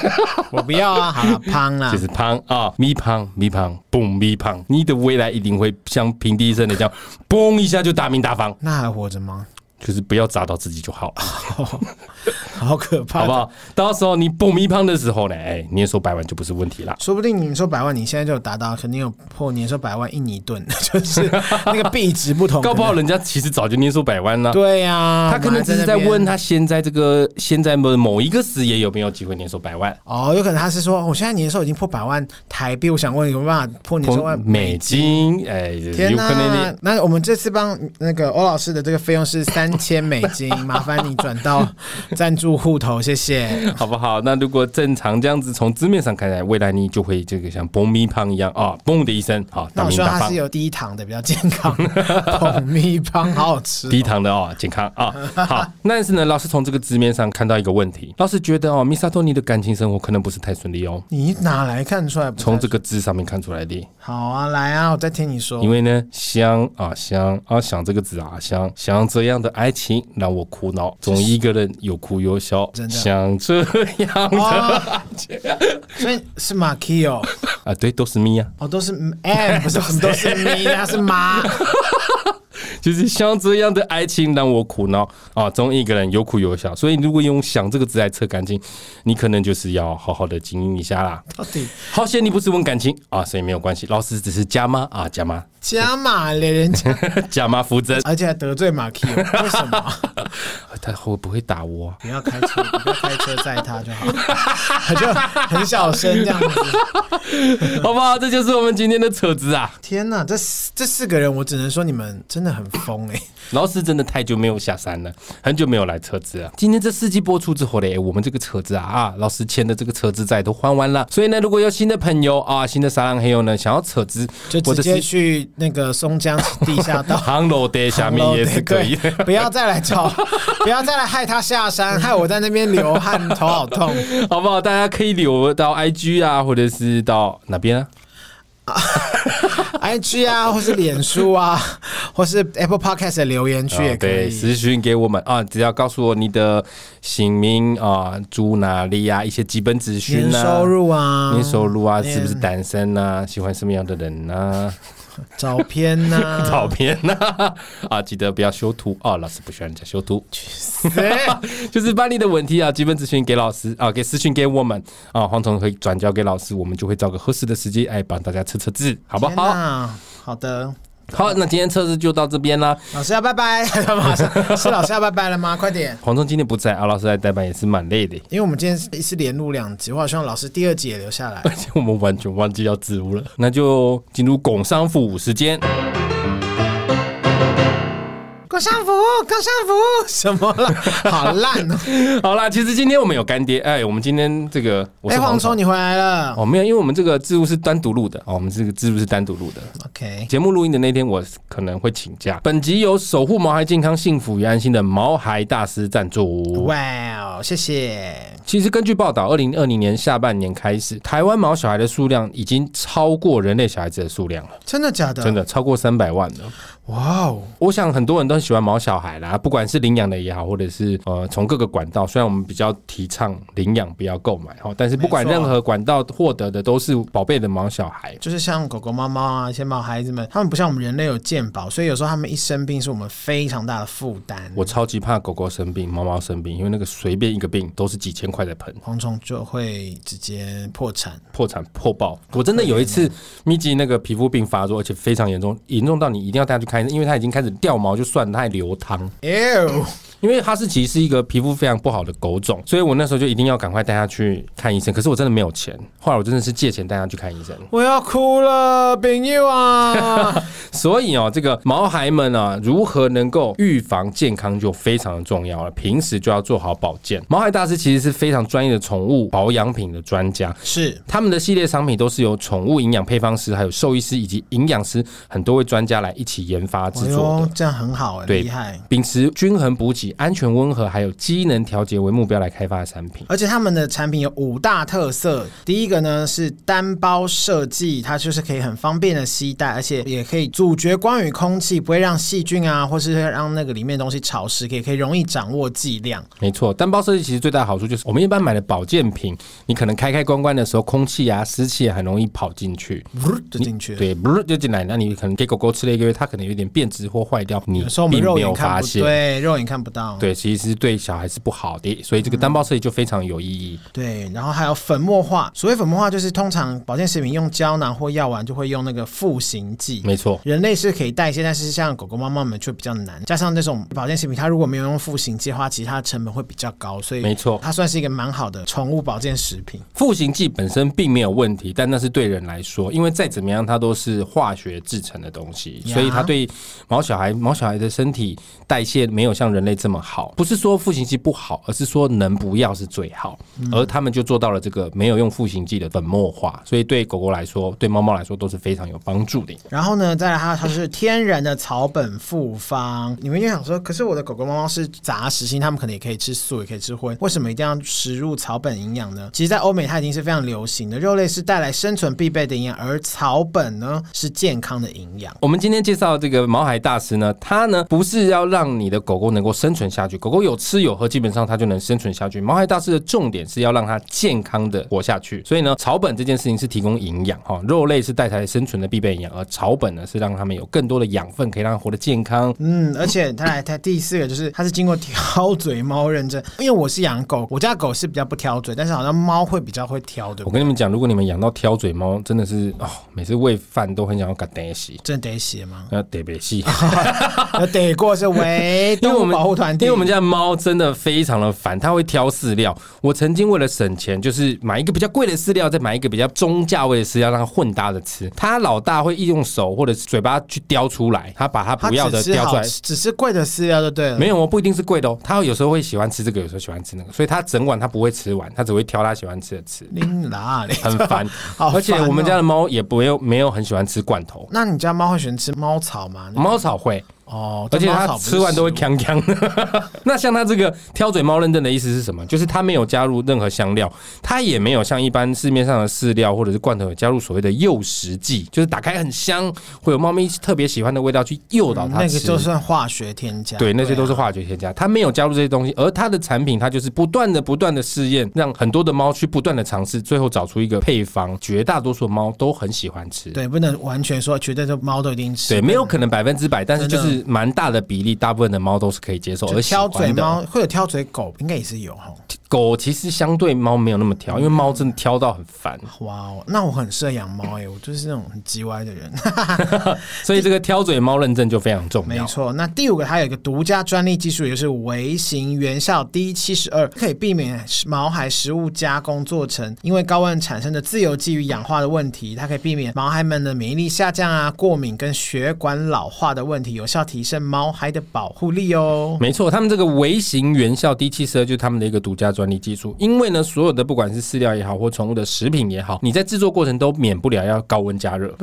S2: 我不要啊，好了，胖啦，
S3: 就是胖啊，咪胖咪胖，嘣咪胖，你的未来一定会像平地一声的这样，嘣一下就大名大放。
S2: 那还活着吗？
S3: 就是不要砸到自己就好，
S2: 好可怕，
S3: 好不好？到时候你蹦一胖的时候呢，哎，年收百万就不是问题了。
S2: 说不定年收百万，你现在就有达到，肯定有破年收百万印尼盾，就是 那个币值不同。
S3: 搞不好人家其实早就年收百万了。
S2: 对呀、啊，
S3: 他可能只是在问他现在这个现在某某一个事业有没有机会年收百万。
S2: 哦，有可能他是说，我现在年收已经破百万台币，我想问有没有办法破年收万美金？
S3: 哎，
S2: 天哪！那我们这次帮那个欧老师的这个费用是三。三千美金，麻烦你转到赞助户头，谢谢，
S3: 好不好？那如果正常这样子，从字面上看来，未来你就会这个像爆米胖一样啊，嘣的一声，好，
S2: 那我说它是有低糖的，比较健康。爆米胖好好吃，
S3: 低糖的哦，健康啊。好，但是呢，老师从这个字面上看到一个问题，老师觉得哦，Misato 你的感情生活可能不是太顺利哦。
S2: 你哪来看出来？
S3: 从这个字上面看出来的。
S2: 好啊，来啊，我再听你说。
S3: 因为呢，香啊香啊想这个字啊香想这样的。爱情让我苦恼，总一个人又哭又笑，像这样的，
S2: 所以是马 key 哦，
S3: 啊，对，都是咪啊，
S2: 哦，都是 M，不是都是咪，那是妈，
S3: 就是像这样的爱情让我苦恼啊，总一个人有苦有笑。所以如果用“想”这个字来测感情，你可能就是要好好的经营一下啦。
S2: 到底
S3: 好险你不是问感情啊，所以没有关系。老师只是加码啊，加码
S2: 加码了人家，
S3: 加码扶正，
S2: 而且还得罪马 Q，为什么？
S3: 他会不会打我？
S2: 不要开车，不要开车载他就好了，他 就很小声这样子，
S3: 好不好？这就是我们今天的扯子啊！
S2: 天哪，这这四个人，我只能说你们真的很疯哎、欸！
S3: 老师真的太久没有下山了，很久没有来车子了。今天这四季播出之后嘞，我们这个车子啊啊，老师签的这个车子债都还完了。所以呢，如果有新的朋友啊，新的沙浪黑友呢，想要车子，
S2: 就直接去那个松江地下道
S3: 航楼的下面也是可以，
S2: 不要再来找，不要再来害他下山，害我在那边流汗，头好痛，
S3: 好不好？大家可以留到 IG 啊，或者是到哪边啊？
S2: 啊，IG 啊，或是脸书啊，或是 Apple Podcast 的留言区也可以
S3: 私讯给我们啊，只要告诉我你的姓名啊，住哪里啊，一些基本资讯啊，
S2: 年收入啊，
S3: 年收入啊，是不是单身啊，喜欢什么样的人啊？
S2: 照片呐、啊，
S3: 照片呐，啊，记得不要修图啊，老师不喜欢人家修图。就是把你的问题啊，基本咨询给老师啊，给私讯给我们啊，黄总会转交给老师，我们就会找个合适的时机哎帮大家测测字，好不好？
S2: 好的。
S3: 好，那今天测试就到这边啦。
S2: 老师要拜拜，马上是老师要拜拜了吗？快点。
S3: 黄忠今天不在啊，老师来代班也是蛮累的。
S2: 因为我们今天一次连录两集，我好希望老师第二集也留下来。
S3: 而 且我们完全忘记要植入了，那就进入拱商服务时间。
S2: 工商服务，工商服务，什么了？好烂哦！
S3: 好啦，其实今天我们有干爹，哎，我们今天这个，
S2: 哎，黄聪你回来了
S3: 哦，没有，因为我们这个字幕是单独录的哦，我们这个字幕是单独录的。
S2: OK，
S3: 节目录音的那天我可能会请假。本集由守护毛孩健康、幸福与安心的毛孩大师赞助。
S2: 哇哦，谢谢。
S3: 其实根据报道，二零二零年下半年开始，台湾毛小孩的数量已经超过人类小孩子的数量了。
S2: 真的假的？
S3: 真的超过三百万了。哇哦！我想很多人都很喜欢毛小孩啦，不管是领养的也好，或者是呃从各个管道，虽然我们比较提倡领养不要购买哈，但是不管任何管道获得的都是宝贝的毛小孩。
S2: 就是像狗狗、猫猫啊，一些毛孩子们，他们不像我们人类有健保，所以有时候他们一生病是我们非常大的负担。
S3: 我超级怕狗狗生病、猫猫生病，因为那个随便一个病都是几千块的盆，
S2: 蝗虫就会直接破产、
S3: 破产、破爆。我真的有一次咪吉那个皮肤病发作，而且非常严重，严重到你一定要带它去看。因为它已经开始掉毛，就算爱流汤。因为哈士奇是一个皮肤非常不好的狗种，所以我那时候就一定要赶快带它去看医生。可是我真的没有钱，后来我真的是借钱带它去看医生。
S2: 我要哭了，朋友啊！
S3: 所以哦，这个毛孩们啊，如何能够预防健康就非常的重要了。平时就要做好保健。毛孩大师其实是非常专业的宠物保养品的专家，
S2: 是
S3: 他们的系列商品都是由宠物营养配方师、还有兽医师以及营养师很多位专家来一起研发制作的。
S2: 这样很好哎，厉害！
S3: 秉持均衡补给。安全温和，还有机能调节为目标来开发的产品，
S2: 而且他们的产品有五大特色。第一个呢是单包设计，它就是可以很方便的携带，而且也可以阻绝光与空气，不会让细菌啊，或是让那个里面的东西潮湿，可以可以容易掌握剂量。
S3: 没错，单包设计其实最大的好处就是，我们一般买的保健品，你可能开开关关的时候，空气啊、湿气很容易跑进去，
S2: 就进去，
S3: 对，就进来，那你可能给狗狗吃了一个月，它可能有点变质或坏掉，你说明肉眼看
S2: 不，对，肉眼看不到。
S3: 对，其实对小孩是不好的，所以这个单包设计就非常有意义。
S2: 嗯、对，然后还有粉末化。所谓粉末化，就是通常保健食品用胶囊或药丸就会用那个复形剂。
S3: 没错，
S2: 人类是可以代谢，但是像狗狗、猫猫们却比较难。加上那种保健食品，它如果没有用复形剂的话，其实它的成本会比较高。所以，没错，它算是一个蛮好的宠物保健食品。
S3: 复形剂本身并没有问题，但那是对人来说，因为再怎么样，它都是化学制成的东西，所以它对毛小孩、毛小孩的身体代谢没有像人类这么好。不是说复形剂不好，而是说能不要是最好。而他们就做到了这个没有用复形剂的粉末化，所以对狗狗来说，对猫猫来说都是非常有帮助的。
S2: 然后呢，再来它它是天然的草本复方。你们就想说，可是我的狗狗猫猫是杂食性，它们可能也可以吃素，也可以吃荤，为什么一定要食入草本营养呢？其实，在欧美它已经是非常流行的，肉类是带来生存必备的营养，而草本呢是健康的营养。
S3: 我们今天介绍这个毛海大师呢，他呢不是要让你的狗狗能够生存下去。狗狗有吃有喝，基本上它就能生存下去。毛孩大师的重点是要让它健康的活下去，所以呢，草本这件事情是提供营养哈，肉类是带来生存的必备营养，而草本呢是让它们有更多的养分，可以让它活得健康。
S2: 嗯，而且它来它第四个就是它是经过挑嘴猫认证，因为我是养狗，我家狗是比较不挑嘴，但是好像猫会比较会挑的。
S3: 我跟你们讲，如果你们养到挑嘴猫，真的是哦，每次喂饭都很想要给它洗，
S2: 真的得洗吗？
S3: 要得别洗，
S2: 要得过是 为我们保护团体，
S3: 因为我们家的猫真的非常的烦，它会挑饲料。我曾经为了省钱，就是买一个比较贵的饲料，再买一个比较中价位的饲料，让它混搭着吃。它老大会用手或者是嘴巴去叼出来，它把它不要的叼出来，
S2: 只是贵的饲料就对了。
S3: 没有哦，不一定是贵的哦。它有时候会喜欢吃这个，有时候喜欢吃那个，所以它整晚它不会吃完，它只会挑它喜欢吃的吃。
S2: 哪里
S3: 很烦，而且我们家的猫也不会没有很喜欢吃罐头。
S2: 那你家猫会喜欢吃猫草吗？
S3: 猫草会。
S2: 哦，
S3: 而且它吃完都会锵锵。那像它这个挑嘴猫认证的意思是什么？就是它没有加入任何香料，它也没有像一般市面上的饲料或者是罐头有加入所谓的诱食剂，就是打开很香，会有猫咪特别喜欢的味道去诱导它。
S2: 嗯，那个就算化学添加。
S3: 对，那些都是化学添加，它没有加入这些东西，而它的产品它就是不断的、不断的试验，让很多的猫去不断的尝试，最后找出一个配方，绝大多数猫都很喜欢吃。
S2: 对，不能完全说绝对的猫都一定吃。
S3: 对，没有可能百分之百，但是就是蛮大的比例，大部分的猫都是可以接受。而
S2: 挑嘴猫会有挑嘴狗，应该也是有哈。
S3: 狗其实相对猫没有那么挑，因为猫真的挑到很烦。
S2: 哇哦，那我很适合养猫哎，我就是那种很叽歪的人。
S3: 所以这个挑嘴猫认证就非常重要。
S2: 没错，那第五个它有一个独家专利技术，也就是微型原效 D 七十二，可以避免毛孩食物加工做成因为高温产生的自由基与氧化的问题。它可以避免毛孩们的免疫力下降啊、过敏跟血管老化的问题，有效提升毛孩的保护力哦。
S3: 没错，他们这个微型原效 D 七十二就是他们的一个独家专利技术。因为呢，所有的不管是饲料也好，或宠物的食品也好，你在制作过程都免不了要高温加热。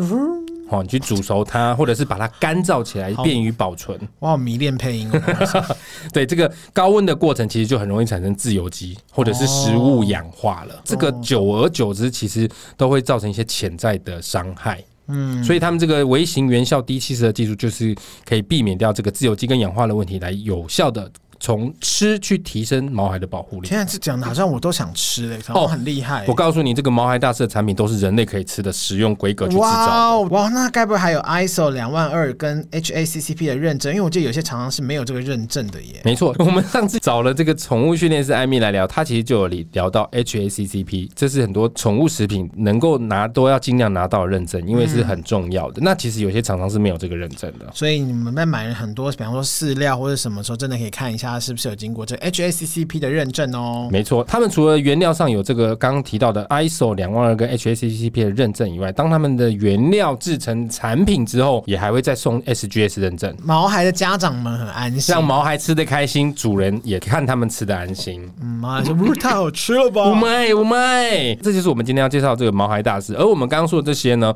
S3: 好，你去煮熟它，或者是把它干燥起来，便于保存。
S2: 我好迷恋配音哦。
S3: 对，这个高温的过程，其实就很容易产生自由基，或者是食物氧化了。这个久而久之，其实都会造成一些潜在的伤害。嗯，所以他们这个微型原效低七十的技术，就是可以避免掉这个自由基跟氧化的问题，来有效的。从吃去提升毛孩的保护力。
S2: 现在是讲的好像我都想吃嘞，哦，很厉害。
S3: 我告诉你，这个毛孩大师的产品都是人类可以吃的食用规格去制造
S2: 的。哇，哇，那该不会还有 ISO 两万二跟 HACCP 的认证？因为我记得有些厂商是没有这个认证的耶。
S3: 没错，我们上次找了这个宠物训练师艾米来聊，他其实就有聊到 HACCP，这是很多宠物食品能够拿都要尽量拿到认证，因为是很重要的。嗯、那其实有些厂商是没有这个认证的，
S2: 所以你们在买了很多，比方说饲料或者什么时候，真的可以看一下。它是不是有经过这 HACCP 的认证哦？
S3: 没错，他们除了原料上有这个刚刚提到的 ISO 两万二跟 HACCP 的认证以外，当他们的原料制成产品之后，也还会再送 SGS 认证。
S2: 毛孩的家长们很安心，
S3: 让毛孩吃的开心，主人也看他们吃的安心。
S2: 嗯，毛孩说：“不是太好吃了吧？”
S3: 五麦五麦，这就是我们今天要介绍这个毛孩大师。而我们刚刚说的这些呢，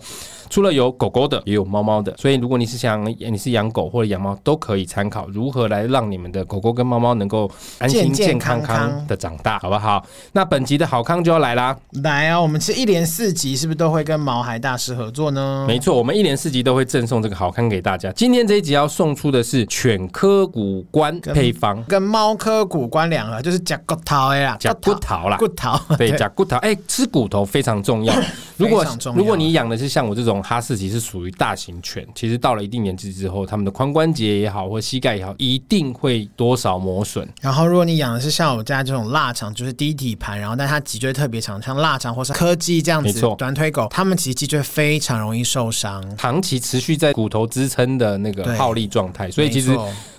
S3: 除了有狗狗的，也有猫猫的。所以如果你是想你是养狗或者养猫，都可以参考如何来让你们的狗狗跟猫猫能够安心健康康的长大，好不好？那本集的好康就要来啦！
S2: 来啊，我们是一连四集，是不是都会跟毛孩大师合作呢？
S3: 没错，我们一连四集都会赠送这个好康给大家。今天这一集要送出的是犬科骨关配方，
S2: 跟猫科骨关两盒，就是夹骨头呀，
S3: 夹骨头啦，
S2: 骨头
S3: 对，夹骨头。哎，吃骨头非常重要。如果如果你养的是像我这种哈士奇，是属于大型犬，其实到了一定年纪之后，他们的髋关节也好，或膝盖也好，一定会多少磨损。
S2: 然后，如果你养的是像我家这种腊肠，就是低底盘，然后但它脊椎特别长，像腊肠或是柯基这样子，短腿狗，它们其实脊椎非常容易受伤，
S3: 长期持续在骨头支撑的那个耗力状态，所以其实。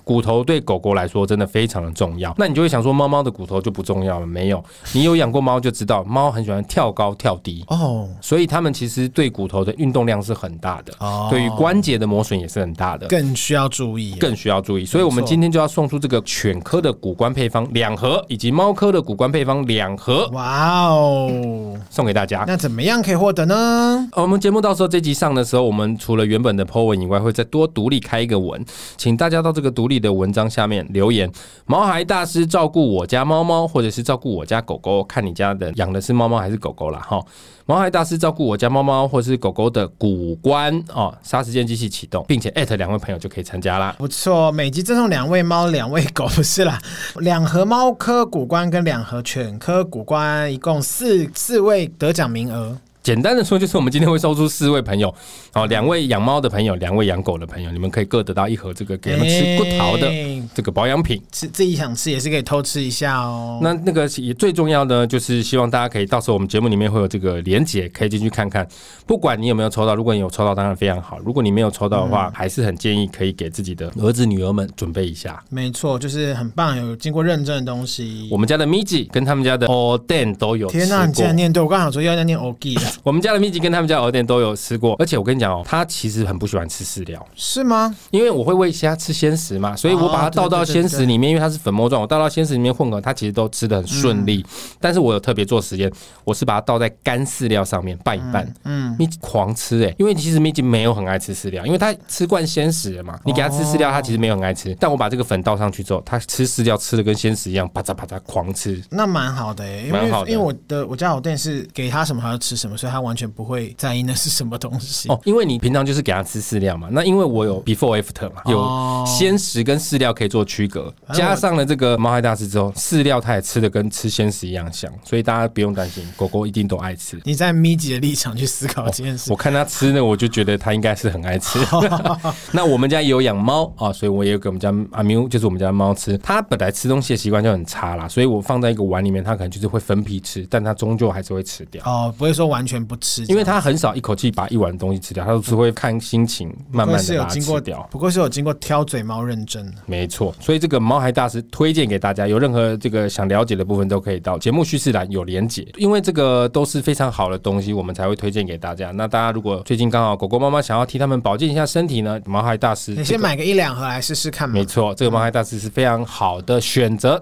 S3: 骨头对狗狗来说真的非常的重要，那你就会想说，猫猫的骨头就不重要了？没有，你有养过猫就知道，猫很喜欢跳高跳低哦，所以它们其实对骨头的运动量是很大的哦，对于关节的磨损也是很大的，
S2: 更需要注意，
S3: 更需要注意。所以我们今天就要送出这个犬科的骨关配方两盒，以及猫科的骨关配方两盒。
S2: 哇哦，
S3: 送给大家。
S2: 那怎么样可以获得呢？
S3: 我们节目到时候这集上的时候，我们除了原本的 po 文以外，会再多独立开一个文，请大家到这个独立。的文章下面留言。毛孩大师照顾我家猫猫，或者是照顾我家狗狗，看你家的养的是猫猫还是狗狗啦。哈。毛孩大师照顾我家猫猫或是狗狗的骨关哦，杀时间机器启动，并且艾特两位朋友就可以参加啦。
S2: 不错，每集赠送两位猫、两位狗，不是啦，两盒猫科骨关跟两盒犬科骨关，一共四四位得奖名额。
S3: 简单的说，就是我们今天会抽出四位朋友，哦，两位养猫的朋友，两位养狗的朋友，你们可以各得到一盒这个给他们吃骨头的这个保养品。
S2: 吃自己想吃也是可以偷吃一下哦。
S3: 那那个也最重要的就是希望大家可以到时候我们节目里面会有这个连结，可以进去看看。不管你有没有抽到，如果你有抽到，当然非常好；如果你没有抽到的话，嗯、还是很建议可以给自己的儿子女儿们准备一下。
S2: 没错，就是很棒，有经过认证的东西。
S3: 我们家的咪吉跟他们家的欧店都有。
S2: 天哪，你竟然念对，我刚好说要念念欧吉的。
S3: 我们家的咪吉跟他们家鹅店都有吃过，而且我跟你讲哦，他其实很不喜欢吃饲料，
S2: 是吗？
S3: 因为我会喂虾吃鲜食嘛，所以我把它倒到鲜食里面，因为它是粉末状，我倒到鲜食里面混合，它其实都吃的很顺利。但是我有特别做实验，我是把它倒在干饲料上面拌一拌，嗯，你狂吃哎，因为其实咪吉没有很爱吃饲料，因为它吃惯鲜食了嘛，你给它吃饲料，它其实没有很爱吃。但我把这个粉倒上去之后，它吃饲料吃的跟鲜食一样，啪嚓啪嚓狂吃，
S2: 那蛮好的哎，蛮好的，因为我的我家藕店是给他什么他就吃什么，所以他完全不会。在意那是什么东西
S3: 哦？因为你平常就是给他吃饲料嘛。那因为我有 before after 嘛，有鲜食跟饲料可以做区隔。加上了这个毛孩大师之后，饲料它也吃的跟吃鲜食一样香，所以大家不用担心，狗狗一定都爱吃。
S2: 你在咪吉的立场去思考这件事，
S3: 我看他吃呢，我就觉得他应该是很爱吃。那我们家也有养猫啊，所以我也有给我们家阿喵，就是我们家猫吃。它本来吃东西的习惯就很差啦，所以我放在一个碗里面，它可能就是会分批吃，但它终究还是会吃掉。
S2: 哦，不会说完全不吃，
S3: 因为。他很少一口气把一碗东西吃掉，他都只会看心情，慢慢的把它吃掉。
S2: 不过是有经过挑嘴猫认证的，
S3: 没错。所以这个毛孩大师推荐给大家，有任何这个想了解的部分，都可以到节目叙事栏有连结。因为这个都是非常好的东西，我们才会推荐给大家。那大家如果最近刚好狗狗妈妈想要替他们保健一下身体呢，毛孩大师，
S2: 你先买个一两盒来试试看嘛。
S3: 没错，这个毛孩大师是非常好的选择。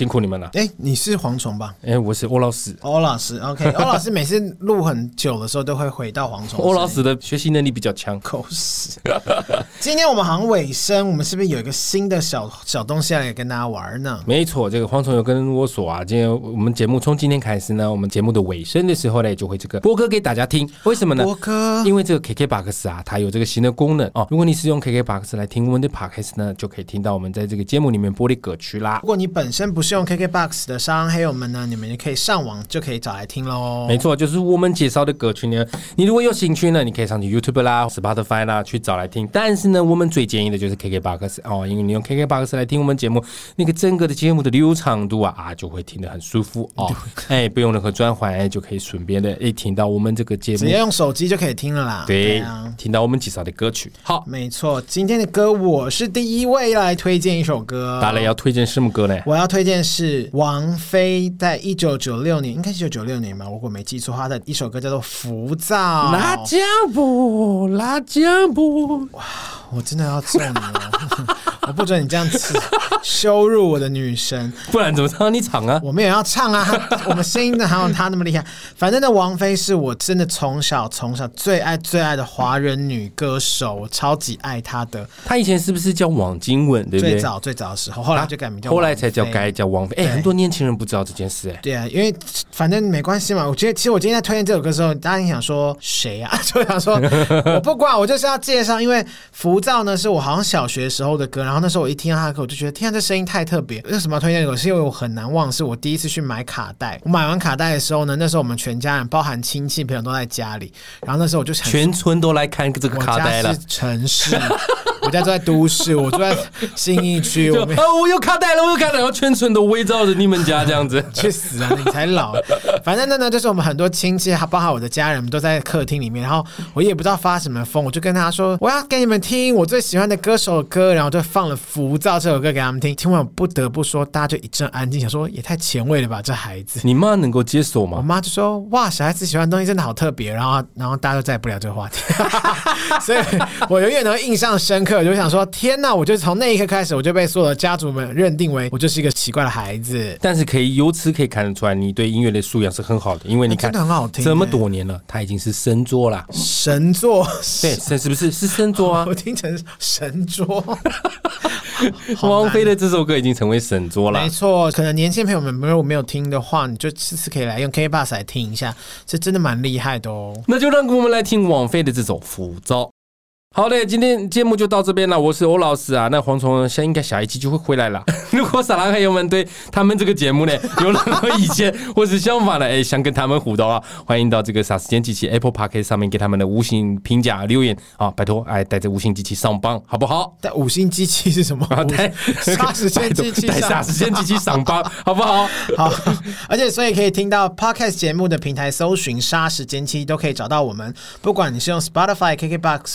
S3: 辛苦你们了。
S2: 哎、欸，你是蝗虫吧？
S3: 哎、欸，我是欧老师。
S2: 欧老师，OK。欧老师每次录很久的时候都会回到蝗虫。
S3: 欧老师的学习能力比较强。
S2: 狗屎。今天我们好像尾声，我们是不是有一个新的小小东西要来跟大家玩呢？
S3: 没错，这个蝗虫有跟我说啊，今天我们节目从今天开始呢，我们节目的尾声的时候呢，就会这个播歌给大家听。为什么呢？
S2: 播歌，
S3: 因为这个 KKBOX 啊，它有这个新的功能哦。如果你是用 KKBOX 来听我们的 Podcast 呢，就可以听到我们在这个节目里面播的歌曲啦。
S2: 如果你本身不是用 KKBOX 的商黑友们呢，你们也可以上网就可以找来听喽。
S3: 没错，就是我们介绍的歌曲呢。你如果有兴趣呢，你可以上去 YouTube 啦、Spotify 啦去找来听。但是呢，我们最建议的就是 KKBOX 哦，因为你用 KKBOX 来听我们节目，那个整个的节目的流畅度啊啊就会听得很舒服哦。哎，不用任何转换，哎就可以顺便的哎听到我们这个节目，
S2: 直接用手机就可以听了啦。
S3: 对，对啊，听到我们介绍的歌曲。好，
S2: 没错，今天的歌我是第一位来推荐一首歌。
S3: 大雷要推荐什么歌呢？
S2: 我要推荐是王菲。在一九九六年，应该是一九九六年吧，如果没记错，她的一首歌叫做《浮躁》。
S3: 辣椒布，辣椒布，
S2: 哇！我真的要揍你了！我不准你这样子羞辱我的女神，
S3: 不然怎么让你唱啊？
S2: 我们也要唱啊，我们声音的还有她那么厉害。反正呢，王菲是我真的从小从小最爱最爱的华人女歌手，我超级爱她的。
S3: 她以前是不是叫王金文？对不对？
S2: 最早最早的时候，后来就改名叫，
S3: 后来才叫改叫王菲。哎，很多年轻人不知道这件事哎。
S2: 对啊，因为反正没关系嘛。我觉得其实我今天在推荐这首歌的时候，大家想说谁啊？就想说我不管，我就是要介绍，因为浮躁呢。是我好像小学时候的歌，然后那时候我一听到他的歌，我就觉得天啊，这声音太特别。为什么要推荐这个？是因为我很难忘，是我第一次去买卡带。我买完卡带的时候呢，那时候我们全家人，包含亲戚朋友都在家里，然后那时候我就想，
S3: 全村都来看这个卡带了。
S2: 我家是城市，我家住在都市，我住在信义区。我
S3: 哦，我又卡带了，我又卡带，然后全村都围绕着你们家这样子。
S2: 去死啊！你才老。反正呢呢，就是我们很多亲戚，还包括我的家人们都在客厅里面，然后我也不知道发什么疯，我就跟他说，我要给你们听我最。喜欢的歌手的歌，然后就放了《浮躁》这首歌给他们听。听完不得不说，大家就一阵安静，想说也太前卫了吧，这孩子。
S3: 你妈能够接受吗？
S2: 我妈就说：“哇，小孩子喜欢的东西真的好特别。”然后，然后大家都再也不聊这个话题。所以我永远都印象深刻。刻，我就想说，天哪！我就从那一刻开始，我就被所有的家族们认定为我就是一个奇怪的孩子。
S3: 但是可以由此可以看得出来，你对音乐的素养是很好的，因为你看，
S2: 真的很好听，
S3: 这么多年了，他已经是神作了。
S2: 神作，
S3: 对，神是不是是神作啊？
S2: 我听成神作。
S3: 王菲的这首歌已经成为神作了。
S2: 没错，可能年轻朋友们如果没有听的话，你就次次可以来用 K Bus 来听一下，这真的蛮厉害的哦。
S3: 那就让我们来听王菲的这首《浮躁》。好嘞，今天节目就到这边了。我是欧老师啊，那蝗虫现在应该下一期就会回来了。如果撒拉嘿友们对他们这个节目呢有任何意见或是想法呢，哎，想跟他们互动啊，欢迎到这个啥时间机器 Apple Podcast 上面给他们的五星评价留言啊，拜托，哎，带着五星机器上榜，好不好？
S2: 带五星机器是什么？带啥时间机器？
S3: 带啥 时间机器上榜，好不好？
S2: 好，而且所以可以听到 Podcast 节目的平台搜寻“杀时间机”都可以找到我们，不管你是用 Spotify、KKBox、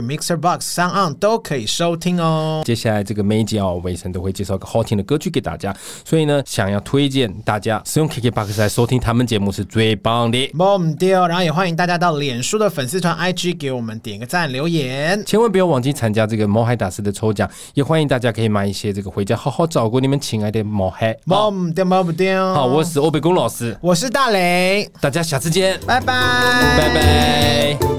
S2: Firstory。Mixer Box、Sound On 都可以收听哦。
S3: 接下来这个每一集哦，尾声都会介绍个好听的歌曲给大家，所以呢，想要推荐大家使用 KK Box 来收听他们节目是最棒的。
S2: 忘掉，然后也欢迎大家到脸书的粉丝团 IG 给我们点个赞留言，
S3: 千万不要忘记参加这个毛海大师的抽奖，也欢迎大家可以买一些这个回家好好照顾你们亲爱的毛孩。
S2: 忘掉，忘不掉。
S3: 好，我是欧北宫老师，
S2: 我是大雷，
S3: 大家下次见，
S2: 拜拜，
S3: 拜拜。